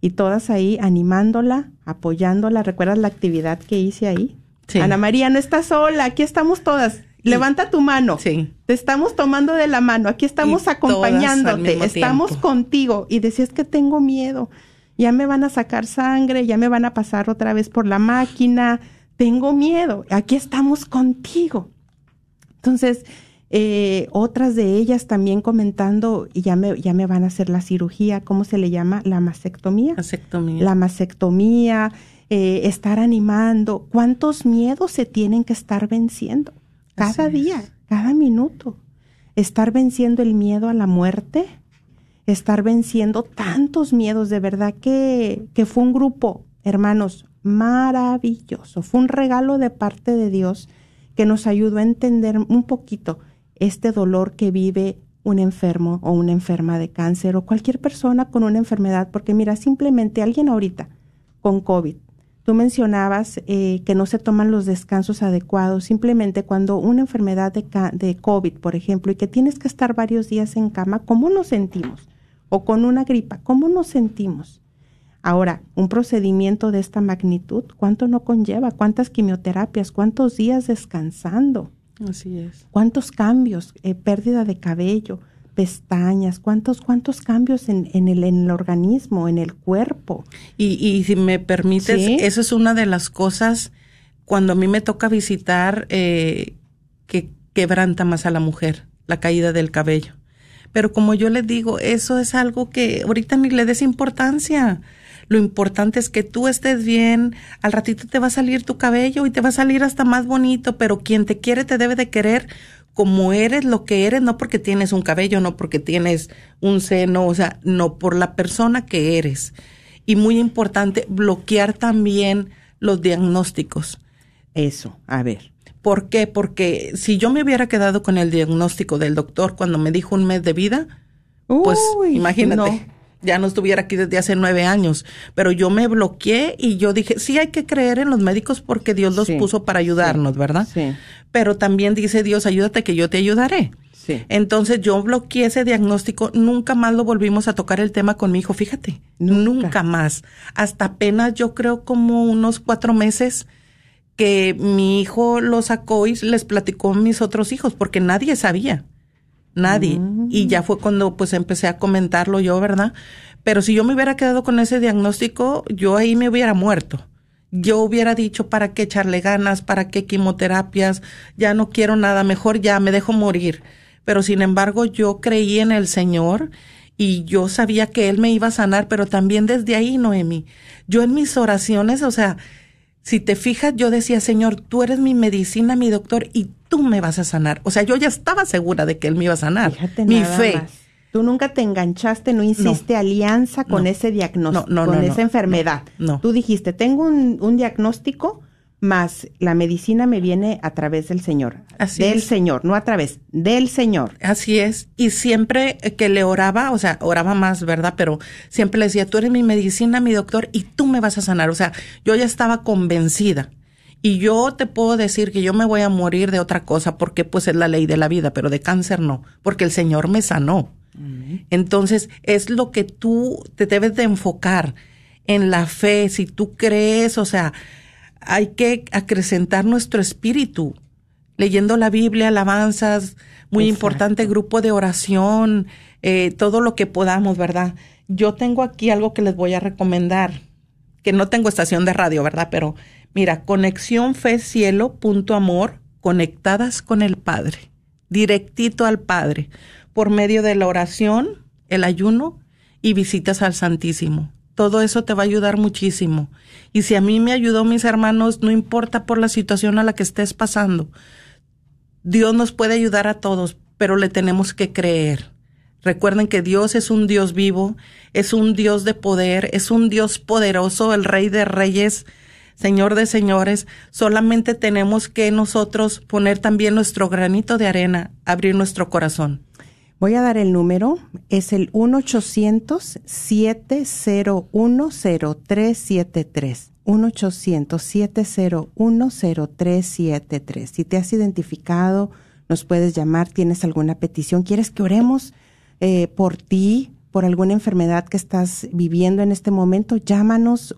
y todas ahí animándola, apoyándola. ¿Recuerdas la actividad que hice ahí? Sí. Ana María, no estás sola, aquí estamos todas. Levanta tu mano. Sí. Te estamos tomando de la mano. Aquí estamos acompañándote. Estamos contigo. Y decías que tengo miedo. Ya me van a sacar sangre, ya me van a pasar otra vez por la máquina. Tengo miedo. Aquí estamos contigo. Entonces, eh, otras de ellas también comentando, y ya me, ya me van a hacer la cirugía, ¿cómo se le llama? La mastectomía. Mastectomía. La mastectomía, eh, estar animando. ¿Cuántos miedos se tienen que estar venciendo? cada día, cada minuto. Estar venciendo el miedo a la muerte, estar venciendo tantos miedos, de verdad que, que fue un grupo, hermanos, maravilloso. Fue un regalo de parte de Dios que nos ayudó a entender un poquito este dolor que vive un enfermo o una enferma de cáncer o cualquier persona con una enfermedad, porque mira, simplemente alguien ahorita con COVID Tú mencionabas eh, que no se toman los descansos adecuados. Simplemente cuando una enfermedad de, de COVID, por ejemplo, y que tienes que estar varios días en cama, ¿cómo nos sentimos? o con una gripa, ¿cómo nos sentimos? Ahora, un procedimiento de esta magnitud, ¿cuánto no conlleva? ¿Cuántas quimioterapias? ¿Cuántos días descansando? Así es. ¿Cuántos cambios? Eh, pérdida de cabello, pestañas, ¿cuántos, cuántos cambios en, en, el, en el organismo, en el cuerpo? Y, y si me permites, Sí. eso es una de las cosas cuando a mí me toca visitar eh, que quebranta más a la mujer, la caída del cabello. Pero como yo le digo, eso es algo que ahorita ni le des importancia. Lo importante es que tú estés bien, al ratito te va a salir tu cabello y te va a salir hasta más bonito, pero quien te quiere te debe de querer como eres, lo que eres, no porque tienes un cabello, no porque tienes un seno, o sea, no por la persona que eres. Y muy importante, bloquear también los diagnósticos. Eso, a ver. ¿Por qué? Porque si yo me hubiera quedado con el diagnóstico del doctor cuando me dijo un mes de vida, pues imagínate, no. Ya no estuviera aquí desde hace nueve años. Pero yo me bloqueé y yo dije, sí hay que creer en los médicos porque Dios los Sí, puso para ayudarnos, sí, ¿verdad? sí. Pero también dice Dios, ayúdate que yo te ayudaré. Sí. Entonces yo bloqueé ese diagnóstico, nunca más lo volvimos a tocar el tema con mi hijo, fíjate, Nunca. nunca, más. Hasta apenas yo creo como unos cuatro meses que mi hijo lo sacó y les platicó a mis otros hijos, porque nadie sabía, nadie. Mm. Y ya fue cuando pues empecé a comentarlo yo, ¿verdad? Pero si yo me hubiera quedado con ese diagnóstico, yo ahí me hubiera muerto. Yo hubiera dicho, ¿para qué echarle ganas? ¿Para qué quimioterapias? Ya no quiero nada, mejor ya me dejo morir. Pero sin embargo, yo creí en el Señor y yo sabía que Él me iba a sanar, pero también desde ahí, Noemi, yo en mis oraciones, o sea, si te fijas, yo decía, Señor, tú eres mi medicina, mi doctor, y tú me vas a sanar. O sea, yo ya estaba segura de que Él me iba a sanar. Fíjate mi nada fe. más. Tú nunca te enganchaste, no hiciste alianza con No. ese diagnóstico, No, no, con esa enfermedad. no, no. Tú dijiste, tengo un, un diagnóstico, más la medicina me viene a través del Señor. Así del es. Señor, no a través, del Señor. Así es. Y siempre que le oraba, o sea, oraba más, ¿verdad? Pero siempre le decía, tú eres mi medicina, mi doctor, y tú me vas a sanar. O sea, yo ya estaba convencida. Y yo te puedo decir que yo me voy a morir de otra cosa porque pues es la ley de la vida, pero de cáncer no, porque el Señor me sanó. Entonces, es lo que tú te debes de enfocar en la fe, si tú crees, o sea, hay que acrecentar nuestro espíritu, leyendo la Biblia, alabanzas, muy Exacto. importante grupo de oración, eh, todo lo que podamos, ¿verdad? Yo tengo aquí algo que les voy a recomendar, que no tengo estación de radio, ¿verdad? Pero mira, conexión fe cielo punto amor, conectadas con el Padre, directito al Padre, por medio de la oración, el ayuno y visitas al Santísimo. Todo eso te va a ayudar muchísimo. Y si a mí me ayudó, mis hermanos, no importa por la situación a la que estés pasando, Dios nos puede ayudar a todos, pero le tenemos que creer. Recuerden que Dios es un Dios vivo, es un Dios de poder, es un Dios poderoso, el Rey de Reyes, Señor de Señores. Solamente tenemos que nosotros poner también nuestro granito de arena, abrir nuestro corazón. Voy a dar el número, es el 1-800-701-0373. 1-800-701-0373. Si te has identificado, nos puedes llamar, tienes alguna petición, quieres que oremos eh, por ti, por alguna enfermedad que estás viviendo en este momento, llámanos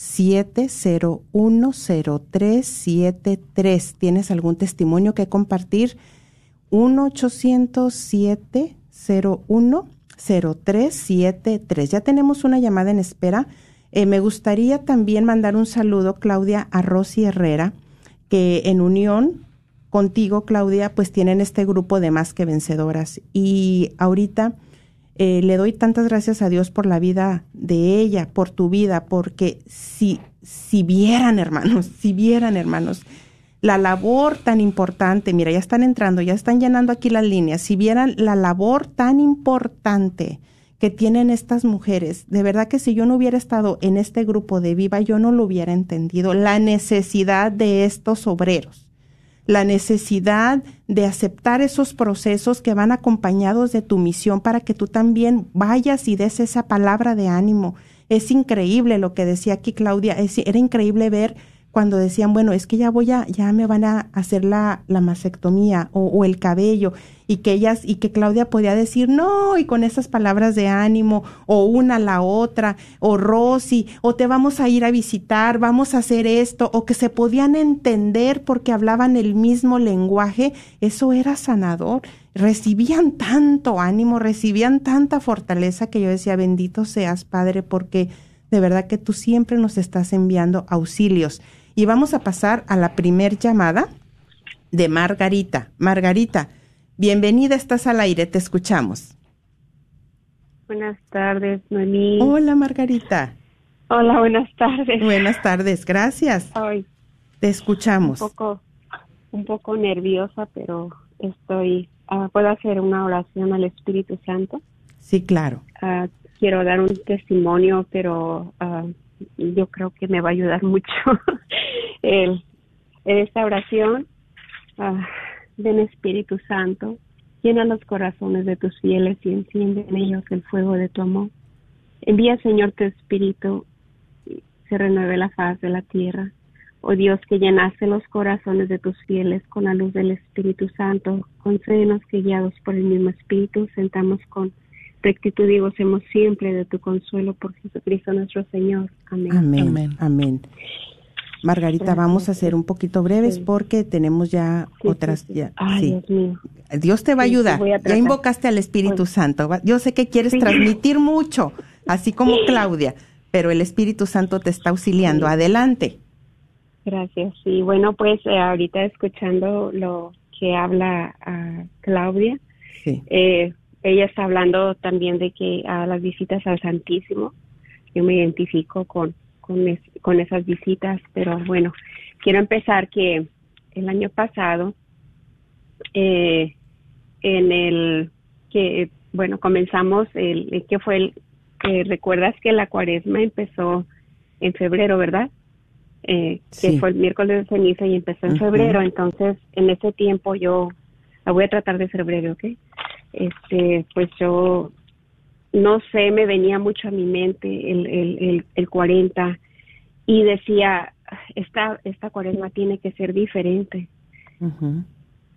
1-800-701-0373. ¿Tienes algún testimonio que compartir? 1-800-701-0373. Ya tenemos una llamada en espera. Eh, me gustaría también mandar un saludo, Claudia, a Rosy Herrera, que en unión contigo, Claudia, pues tienen este grupo de más que vencedoras. Y ahorita eh, le doy tantas gracias a Dios por la vida de ella, por tu vida, porque si, si vieran, hermanos, si vieran, hermanos, la labor tan importante, mira, ya están entrando, ya están llenando aquí las líneas, si vieran la labor tan importante que tienen estas mujeres, de verdad que si yo no hubiera estado en este grupo de Viva, yo no lo hubiera entendido, la necesidad de estos obreros la necesidad de aceptar esos procesos que van acompañados de tu misión para que tú también vayas y des esa palabra de ánimo. Es increíble lo que decía aquí Claudia, es, era increíble ver cuando decían, bueno, es que ya voy a, ya me van a hacer la, la o, o, el cabello, y que ellas, y que Claudia podía decir no, y con esas palabras de ánimo, o una a la otra, o Rosy, o te vamos a ir a visitar, vamos a hacer esto, o que se podían entender porque hablaban el mismo lenguaje, eso era sanador. Recibían tanto ánimo, recibían tanta fortaleza que yo decía, bendito seas, Padre, porque de verdad que tú siempre nos estás enviando auxilios. Y vamos a pasar a la primer llamada de Margarita. Margarita, bienvenida, estás al aire, te escuchamos. Buenas tardes, Noemí. Hola, Margarita. Hola, buenas tardes. Buenas tardes, gracias. Ay, te escuchamos. Un poco, un poco nerviosa, pero estoy. Uh, ¿Puedo hacer una oración al Espíritu Santo? Sí, claro. Uh, quiero dar un testimonio, pero uh, yo creo que me va a ayudar mucho el, en esta oración. Uh, ven Espíritu Santo, llena los corazones de tus fieles y enciende en ellos el fuego de tu amor. Envía, Señor, tu Espíritu, se renueve la faz de la tierra. Oh Dios, que llenaste los corazones de tus fieles con la luz del Espíritu Santo, concédenos que guiados por el mismo Espíritu sentamos con rectitud y gocemos siempre de tu consuelo por Jesucristo nuestro Señor. Amén. Amén. Amén. Amén. Margarita, Gracias. vamos a ser un poquito breves sí. porque tenemos ya sí, otras. Sí, Ya, Ay, Dios mío. Dios te va a ayudar. A ya invocaste al Espíritu Santo. Yo sé que quieres transmitir mucho, así como Claudia, pero el Espíritu Santo te está auxiliando. Adelante. Gracias. Sí, bueno, pues eh, ahorita escuchando lo que habla uh, Claudia, eh, ella está hablando también de que a las visitas al Santísimo, yo me identifico con, con, es, con esas visitas, pero bueno, quiero empezar que el año pasado, eh, en el que, bueno, comenzamos, el que fue el, eh, recuerdas que la cuaresma empezó en febrero, ¿verdad? Eh, que fue el miércoles de ceniza y empezó en febrero, entonces en ese tiempo yo, la voy a tratar de ser breve, ¿ok? Este, pues yo, no sé, me venía mucho a mi mente el, el, el, el 40 y decía, esta, esta cuaresma tiene que ser diferente.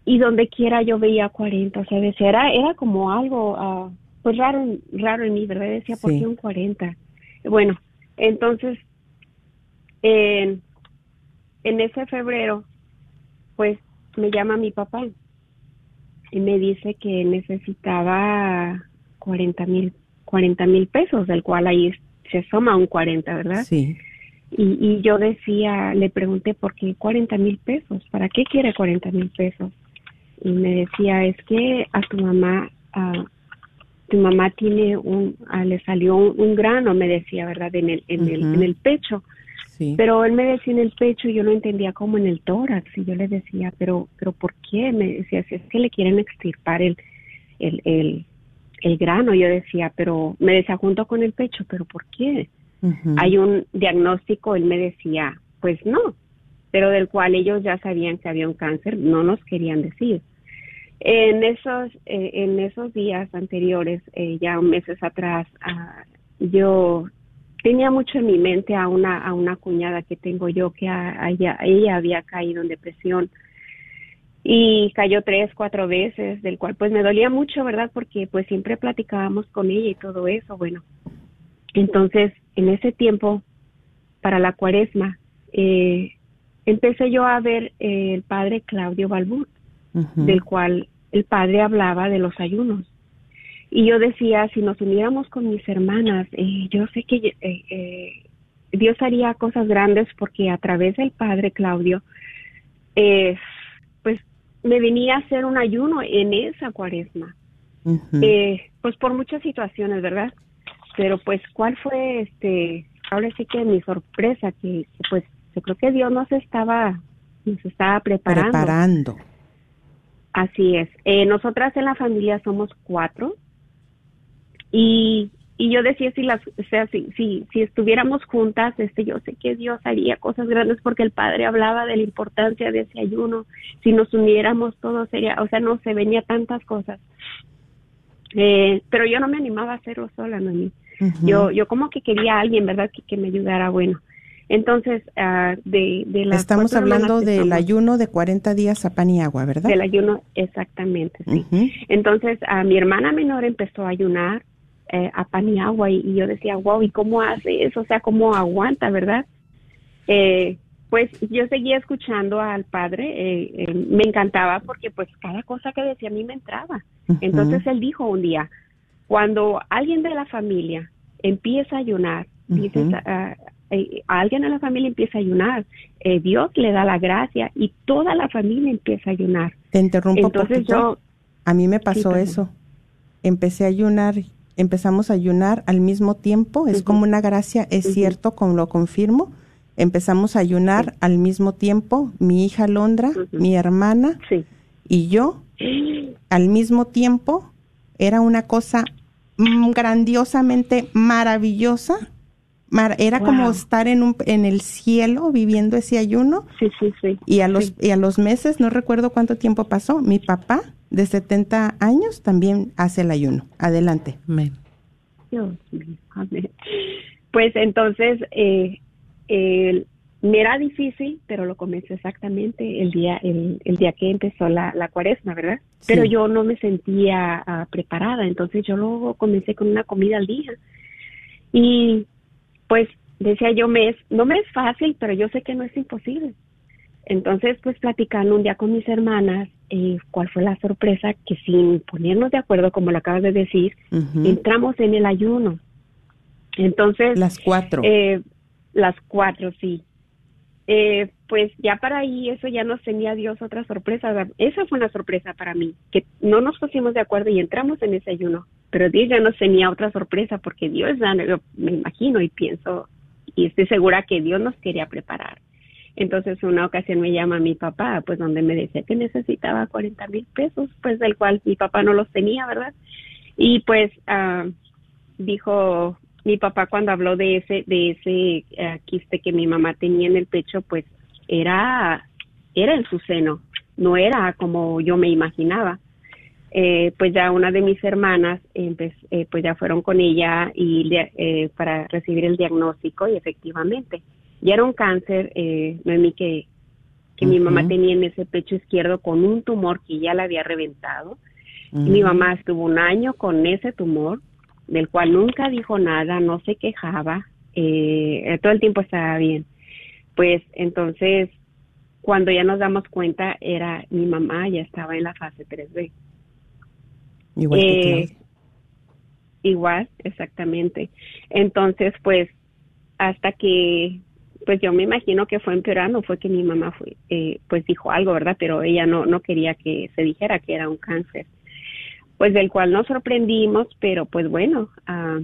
Y donde quiera yo veía 40, o sea, decía, era, era como algo, ah, pues raro, raro en mí, ¿verdad? Decía, ¿por Sí. qué un 40? Bueno, entonces, en, en ese febrero, pues me llama mi papá y me dice que necesitaba 40 mil 40 mil pesos, del cual ahí se suma un 40, ¿verdad? Sí. Y, y yo decía, le pregunté, ¿por qué 40 mil pesos? ¿Para qué quiere 40 mil pesos? Y me decía, es que a tu mamá, a tu mamá tiene un, le salió un, un grano, me decía, ¿verdad? En el, en el, en el pecho. Sí. Pero él me decía en el pecho y yo lo entendía como en el tórax. Y yo le decía, pero, pero ¿por qué? Me decía, si es que le quieren extirpar el, el, el, el grano. Yo decía, pero, me decía junto con el pecho, pero ¿por qué? Hay un diagnóstico, él me decía, pues no, pero del cual ellos ya sabían que había un cáncer, no nos querían decir. En esos, eh, en esos días anteriores, eh, ya meses atrás, ah, yo tenía mucho en mi mente a una, a una cuñada que tengo yo que a, a ella, ella había caído en depresión y cayó tres, cuatro veces, del cual pues me dolía mucho, ¿verdad? Porque pues siempre platicábamos con ella y todo eso, bueno. Entonces, en ese tiempo, para la cuaresma, eh, empecé yo a ver eh, el padre Claudio Balbur, Ujú. del cual el padre hablaba de los ayunos. Y yo decía, si nos uniéramos con mis hermanas, eh, yo sé que eh, eh, Dios haría cosas grandes porque a través del padre Claudio, pues me venía a hacer un ayuno en esa cuaresma. Eh, pues por muchas situaciones, ¿verdad? Pero pues, ¿cuál fue este? Ahora sí que mi sorpresa, que, que, pues yo creo que Dios nos estaba, nos estaba preparando. Preparando. Así es. Eh, nosotras en la familia somos cuatro y, y yo decía si las, o sea, si, si, si estuviéramos juntas, este, yo sé que Dios haría cosas grandes porque el padre hablaba de la importancia de ese ayuno. Si nos uniéramos todo sería, o sea, no se venía tantas cosas. Eh, pero yo no me animaba a hacerlo sola, no Ujú. yo, yo como que quería a alguien, ¿verdad? Que, que me ayudara, bueno. Entonces, ah, de, de las Estamos hablando del ayuno de 40 días a pan y agua, ¿verdad? Del ayuno, exactamente, sí. Entonces, a mi hermana menor empezó a ayunar eh, a pan y agua y, y yo decía, wow, ¿y cómo hace eso? O sea, ¿cómo aguanta, verdad? Eh, pues yo seguía escuchando al padre, eh, me encantaba porque pues cada cosa que decía a mí me entraba. Entonces él dijo un día, cuando alguien de la familia empieza a ayunar, dices, ah, eh, alguien de la familia empieza a ayunar, Dios le da la gracia y toda la familia empieza a ayunar. Te interrumpo Entonces poquito. yo, A mí me pasó eso. Empecé a ayunar, empezamos a ayunar al mismo tiempo. Es como una gracia, es cierto, como lo confirmo. Empezamos a ayunar al mismo tiempo, mi hija Londra, mi hermana sí. y yo al mismo tiempo. Era una cosa mm, grandiosamente maravillosa. Mar- era como estar en, un, en el cielo viviendo ese ayuno. Sí, sí, sí. Y a los, y a los meses, no recuerdo cuánto tiempo pasó, mi papá de 70 años también hace el ayuno. Adelante. Amén. Dios mío, amén. Pues entonces, eh, el- me era difícil, pero lo comencé exactamente el día, el, el día que empezó la, la cuaresma, ¿verdad? Sí. Pero yo no me sentía ah, preparada, entonces yo luego comencé con una comida al día. Y pues decía yo, me es, no me es fácil, pero yo sé que no es imposible. Entonces, pues platicando un día con mis hermanas, eh, cuál fue la sorpresa que sin ponernos de acuerdo, como lo acabas de decir, entramos en el ayuno. Entonces, Las cuatro. eh, las cuatro, sí. Eh, pues ya para ahí eso ya nos tenía Dios otra sorpresa. Esa fue una sorpresa para mí, que no nos pusimos de acuerdo y entramos en ese ayuno. Pero Dios ya nos tenía otra sorpresa porque Dios, me imagino y pienso y estoy segura que Dios nos quería preparar. Entonces una ocasión me llama mi papá, pues donde me decía que necesitaba 40 mil pesos, pues del cual mi papá no los tenía, ¿verdad? Y pues ah, dijo mi papá cuando habló de ese de ese eh, quiste que mi mamá tenía en el pecho, pues era era en su seno, no era como yo me imaginaba. Eh, pues ya una de mis hermanas eh, pues ya fueron con ella y eh, para recibir el diagnóstico y efectivamente ya era un cáncer eh, Noemí, que que mi mamá tenía en ese pecho izquierdo con un tumor que ya la había reventado. Mi mamá estuvo un año con ese tumor, del cual nunca dijo nada, no se quejaba, eh, todo el tiempo estaba bien. Pues entonces, cuando ya nos damos cuenta, era mi mamá ya estaba en la fase 3B. Igual que Eh, Claudia. igual, exactamente. Entonces, pues, hasta que, pues yo me imagino que fue empeorando, fue que mi mamá fue, eh, pues dijo algo, ¿verdad? Pero ella no, no quería que se dijera que era un cáncer. Pues del cual nos sorprendimos, pero pues bueno, ah,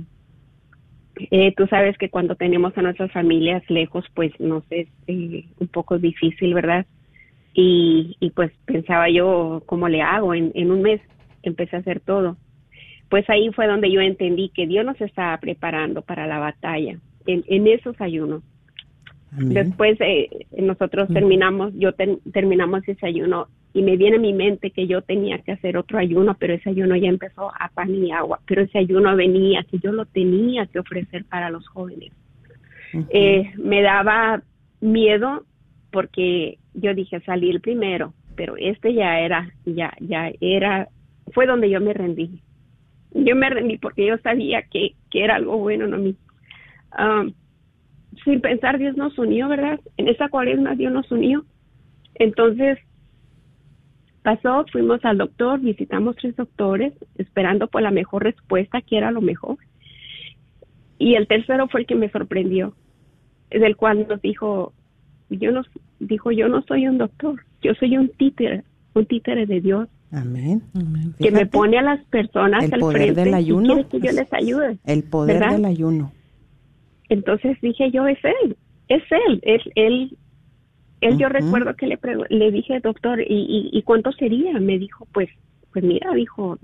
eh, tú sabes que cuando tenemos a nuestras familias lejos, pues nos es eh, un poco difícil, ¿verdad? Y, y pues pensaba yo, ¿cómo le hago? En, en un mes empecé a hacer todo. Pues ahí fue donde yo entendí que Dios nos estaba preparando para la batalla, en, en esos ayunos. Amén. Después eh, nosotros terminamos, yo ten- terminamos ese ayuno y me viene a mi mente que yo tenía que hacer otro ayuno, pero ese ayuno ya empezó a pan y agua, pero ese ayuno venía que yo lo tenía que ofrecer para los jóvenes. Eh, me daba miedo porque yo dije salir primero, pero este ya era, ya, ya era, fue donde yo me rendí. Yo me rendí porque yo sabía que, que era algo bueno, no mí. Um, sin pensar Dios nos unió, ¿verdad? En esa cuaresma Dios nos unió. Entonces, pasó, fuimos al doctor, visitamos tres doctores, esperando por la mejor respuesta, que era lo mejor. Y el tercero fue el que me sorprendió, del cual nos dijo, yo no, dijo, yo no soy un doctor, yo soy un títere, un títere de Dios, Amén. Amén. que me pone a las personas el al poder frente del y ayuno, quiere que yo les ayude. El poder ¿verdad? del ayuno. Entonces dije yo, es él, es él, es él. Él yo recuerdo que le, le dije, doctor, ¿y, y, y cuánto sería? Me dijo, pues, pues mira, dijo,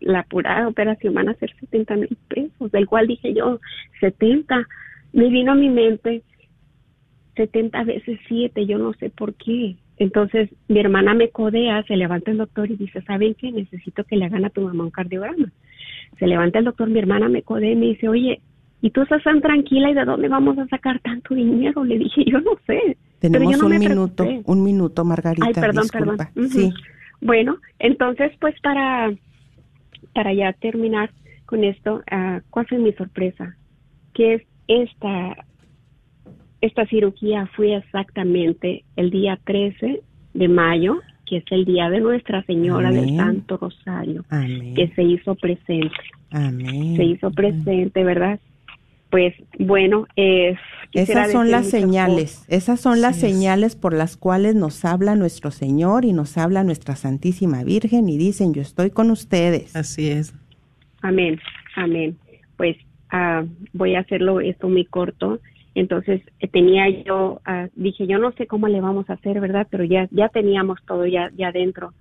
la pura operación van a ser 70 mil pesos, del cual dije yo, 70. Me vino a mi mente 70 veces 7, yo no sé por qué. Entonces mi hermana me codea, se levanta el doctor y dice, ¿saben qué? Necesito que le hagan a tu mamá un cardiograma. Se levanta el doctor, mi hermana me codea y me dice, oye, y tú estás tan tranquila y de dónde vamos a sacar tanto dinero, le dije, yo no sé. Tenemos no un minuto, preocupé. un minuto, Margarita. Ay, perdón, disculpa. perdón. Sí, Bueno, entonces, pues para, para ya terminar con esto, ah, ¿cuál fue mi sorpresa? Que es esta, esta cirugía fue exactamente el día 13 de mayo, que es el día de Nuestra Señora del. Santo Rosario, amén. que se hizo presente, Amén. se hizo presente, ¿verdad? Pues bueno, eh, quisiera Esas son las señales, esas son las es. señales por las cuales nos habla nuestro Señor y nos habla nuestra Santísima Virgen y dicen, yo estoy con ustedes. Así es. Amén, amén. Pues ah, voy a hacerlo esto muy corto. Entonces eh, tenía yo, ah, dije yo no sé cómo le vamos a hacer, ¿verdad? Pero ya ya teníamos todo ya ya dentro.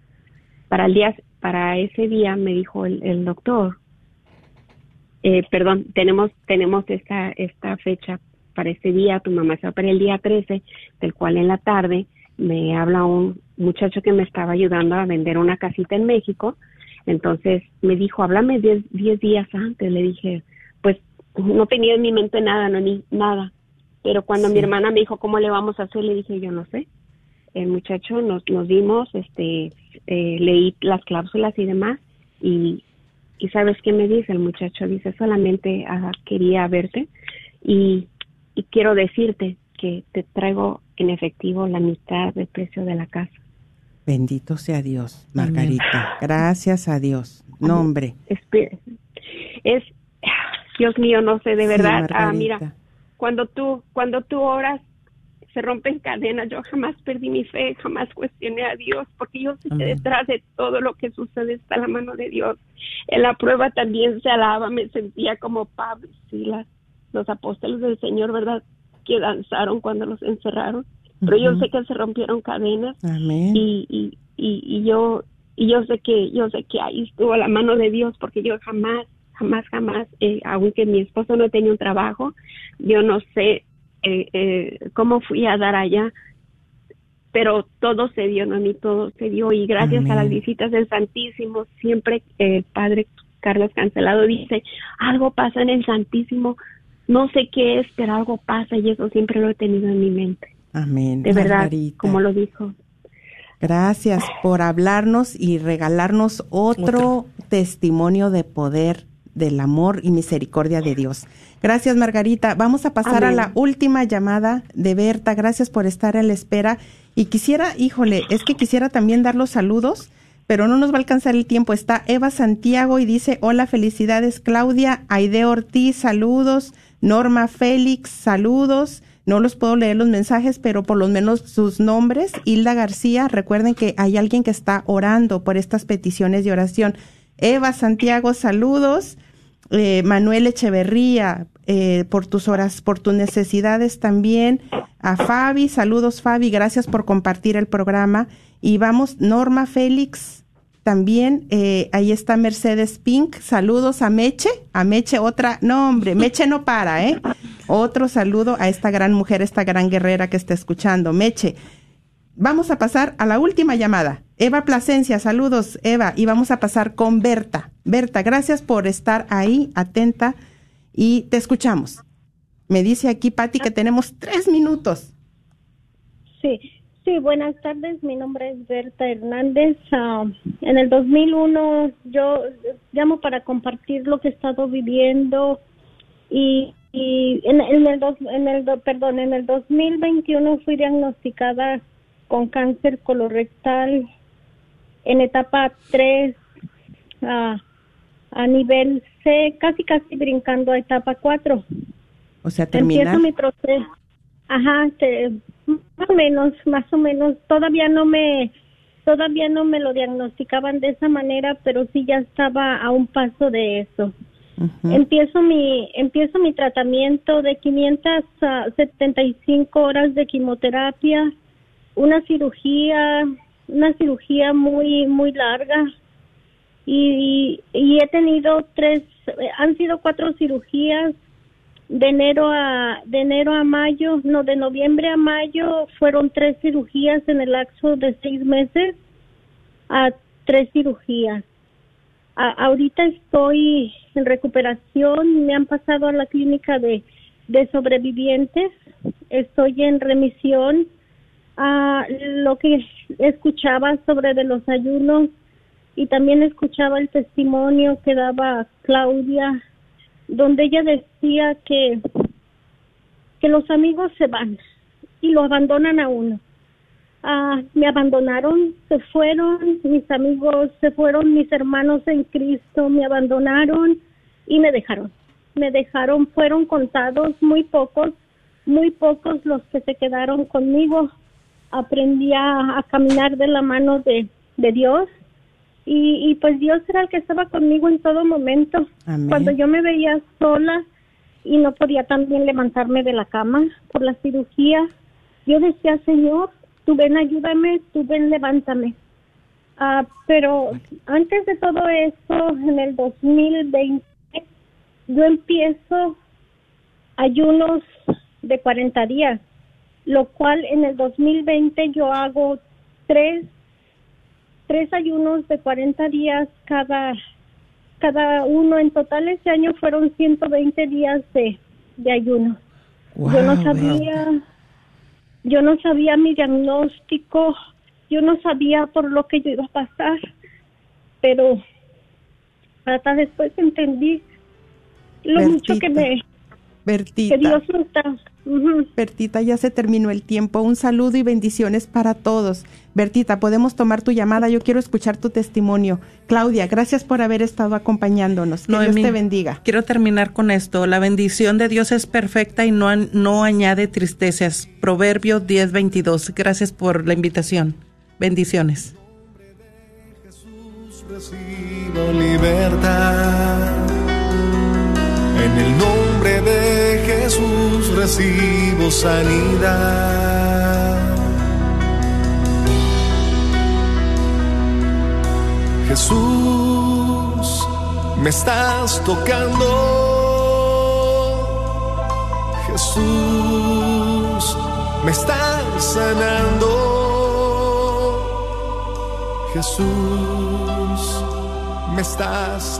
Para el día, para ese día me dijo el, el doctor, eh, perdón, tenemos tenemos esta esta fecha para ese día, tu mamá se va para el día 13, del cual en la tarde me habla un muchacho que me estaba ayudando a vender una casita en México. Entonces me dijo, háblame 10 10 días antes. Le dije, pues no tenía en mi mente nada, no ni nada. Pero cuando mi hermana me dijo, ¿cómo le vamos a hacer? Le dije, yo no sé. El muchacho nos, nos dimos, este, eh, leí las cláusulas y demás. Y, y ¿sabes qué me dice? El muchacho dice, solamente ah, quería verte y, y quiero decirte que te traigo en efectivo la mitad del precio de la casa. Bendito sea Dios. Margarita. Gracias a Dios. Nombre. Es Dios mío no sé de Sí, verdad ah, mira cuando tú cuando tú oras se rompen cadenas yo jamás perdí mi fe jamás cuestioné a Dios porque yo sé que detrás de todo lo que sucede está la mano de Dios. En la prueba también se alaba me sentía como Pablo y Silas los apóstoles del Señor verdad que danzaron cuando los encerraron. Pero yo sé que se rompieron cadenas. Amén. y, y, y, y yo y yo sé que yo sé que ahí estuvo la mano de Dios porque yo jamás jamás jamás eh, aunque mi esposo no tenía un trabajo yo no sé eh, eh, cómo fui a dar allá pero todo se dio no a mí todo se dio y gracias a las visitas del Santísimo siempre eh, el padre Carlos Cancelado dice algo pasa en el Santísimo no sé qué es pero algo pasa y eso siempre lo he tenido en mi mente Amén. de verdad Margarita. como lo dijo. Gracias por hablarnos y regalarnos otro. testimonio de poder del amor y misericordia de Dios. Gracias, Margarita. Vamos a pasar a la última llamada de Berta. Gracias por estar a la espera. Y quisiera, híjole, es que quisiera también dar los saludos, pero no nos va a alcanzar el tiempo. Está Eva Santiago y dice, hola, felicidades, Claudia. Aide Ortiz, saludos. Norma Félix, saludos. No los puedo leer los mensajes, pero por lo menos sus nombres. Hilda García, recuerden que hay alguien que está orando por estas peticiones de oración. Eva Santiago, saludos. Eh, Manuel Echeverría, eh, por tus horas, por tus necesidades también. A Fabi, saludos Fabi, gracias por compartir el programa. Y vamos, Norma Félix, también, eh, ahí está Mercedes Pink, saludos a Meche, a Meche otra, no hombre, Meche no para, ¿eh? Otro saludo a esta gran mujer, esta gran guerrera que está escuchando, Meche. Vamos a pasar a la última llamada. Eva Plasencia, saludos Eva, y vamos a pasar con Berta. Berta, gracias por estar ahí, atenta, y te escuchamos. Me dice aquí Patti que tenemos tres minutos. Sí, sí, buenas tardes. Mi nombre es Berta Hernández. Ah, en el 2001 yo llamo para compartir lo que he estado viviendo y, y en, en el dos, en el perdón, en el 2021 fui diagnosticada con cáncer colorectal en etapa 3 ah, a nivel C, casi casi brincando a etapa 4. O sea, terminar. Empiezo mi proceso. Ajá, te- más o menos, más o menos. Todavía no me, todavía no me lo diagnosticaban de esa manera, pero sí ya estaba a un paso de eso. Empiezo mi, empiezo mi tratamiento de 575 horas de quimioterapia, una cirugía, una cirugía muy, muy larga y, y he tenido tres, han sido cuatro cirugías de enero a de enero a mayo, no de noviembre a mayo fueron tres cirugías en el lapso de seis meses a tres cirugías ahorita estoy en recuperación, me han pasado a la clínica de, de sobrevivientes, estoy en remisión. Ah, lo que escuchaba sobre de los ayunos y también escuchaba el testimonio que daba Claudia, donde ella decía que, que los amigos se van y lo abandonan a uno. Ah, me abandonaron, se fueron, mis amigos se fueron, mis hermanos en Cristo me abandonaron y me dejaron. Me dejaron, fueron contados muy pocos, muy pocos los que se quedaron conmigo. Aprendí a, a caminar de la mano de, de Dios y, y pues Dios era el que estaba conmigo en todo momento. Amén. Cuando yo me veía sola y no podía también levantarme de la cama por la cirugía, yo decía, Señor, tú ven, ayúdame, tú ven, levántame. Ah, pero antes de todo eso, en el 2020, yo empiezo ayunos de 40 días, lo cual en el 2020 yo hago tres, tres ayunos de 40 días cada, cada uno. En total ese año fueron 120 días de, de ayuno. yo no Wow, sabía, yo no sabía mi diagnóstico, yo no sabía por lo que yo iba a pasar, pero hasta después entendí lo mucho que me Bertita. que Dios me está. Bertita, ya se terminó el tiempo. Un saludo y bendiciones para todos. Bertita, podemos tomar tu llamada. Yo quiero escuchar tu testimonio. Claudia, gracias por haber estado acompañándonos. Que Noemí, Dios te bendiga. Quiero terminar con esto. La bendición de Dios es perfecta y no, no añade tristezas. Proverbio 10:22. Gracias por la invitación. Bendiciones. Jesús recibo libertad. En el nombre de Jesús recibo sanidad. Jesús, me estás tocando. Jesús, me estás sanando. Jesús, me estás.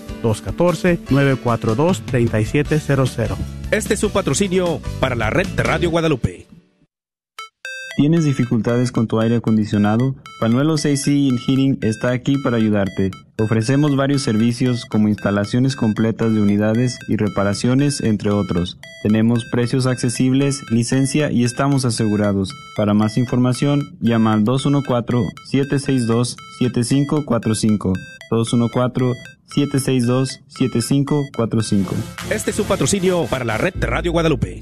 214-942-3700. Este es un patrocinio para la red Radio Guadalupe. ¿Tienes dificultades con tu aire acondicionado? Panuelos AC and Heating está aquí para ayudarte. Ofrecemos varios servicios como instalaciones completas de unidades y reparaciones, entre otros. Tenemos precios accesibles, licencia y estamos asegurados. Para más información, llama al 214-762-7545. 214-762-7545. Este es un patrocinio para la red Radio Guadalupe.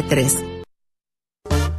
3.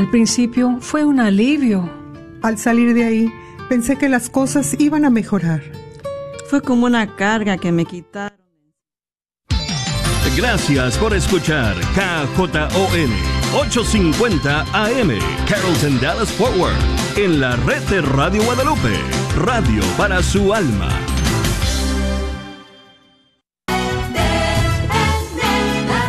Al principio fue un alivio. Al salir de ahí, pensé que las cosas iban a mejorar. Fue como una carga que me quitaron. Gracias por escuchar KJON 850 AM Carrollton Dallas Forward en la red de Radio Guadalupe, radio para su alma.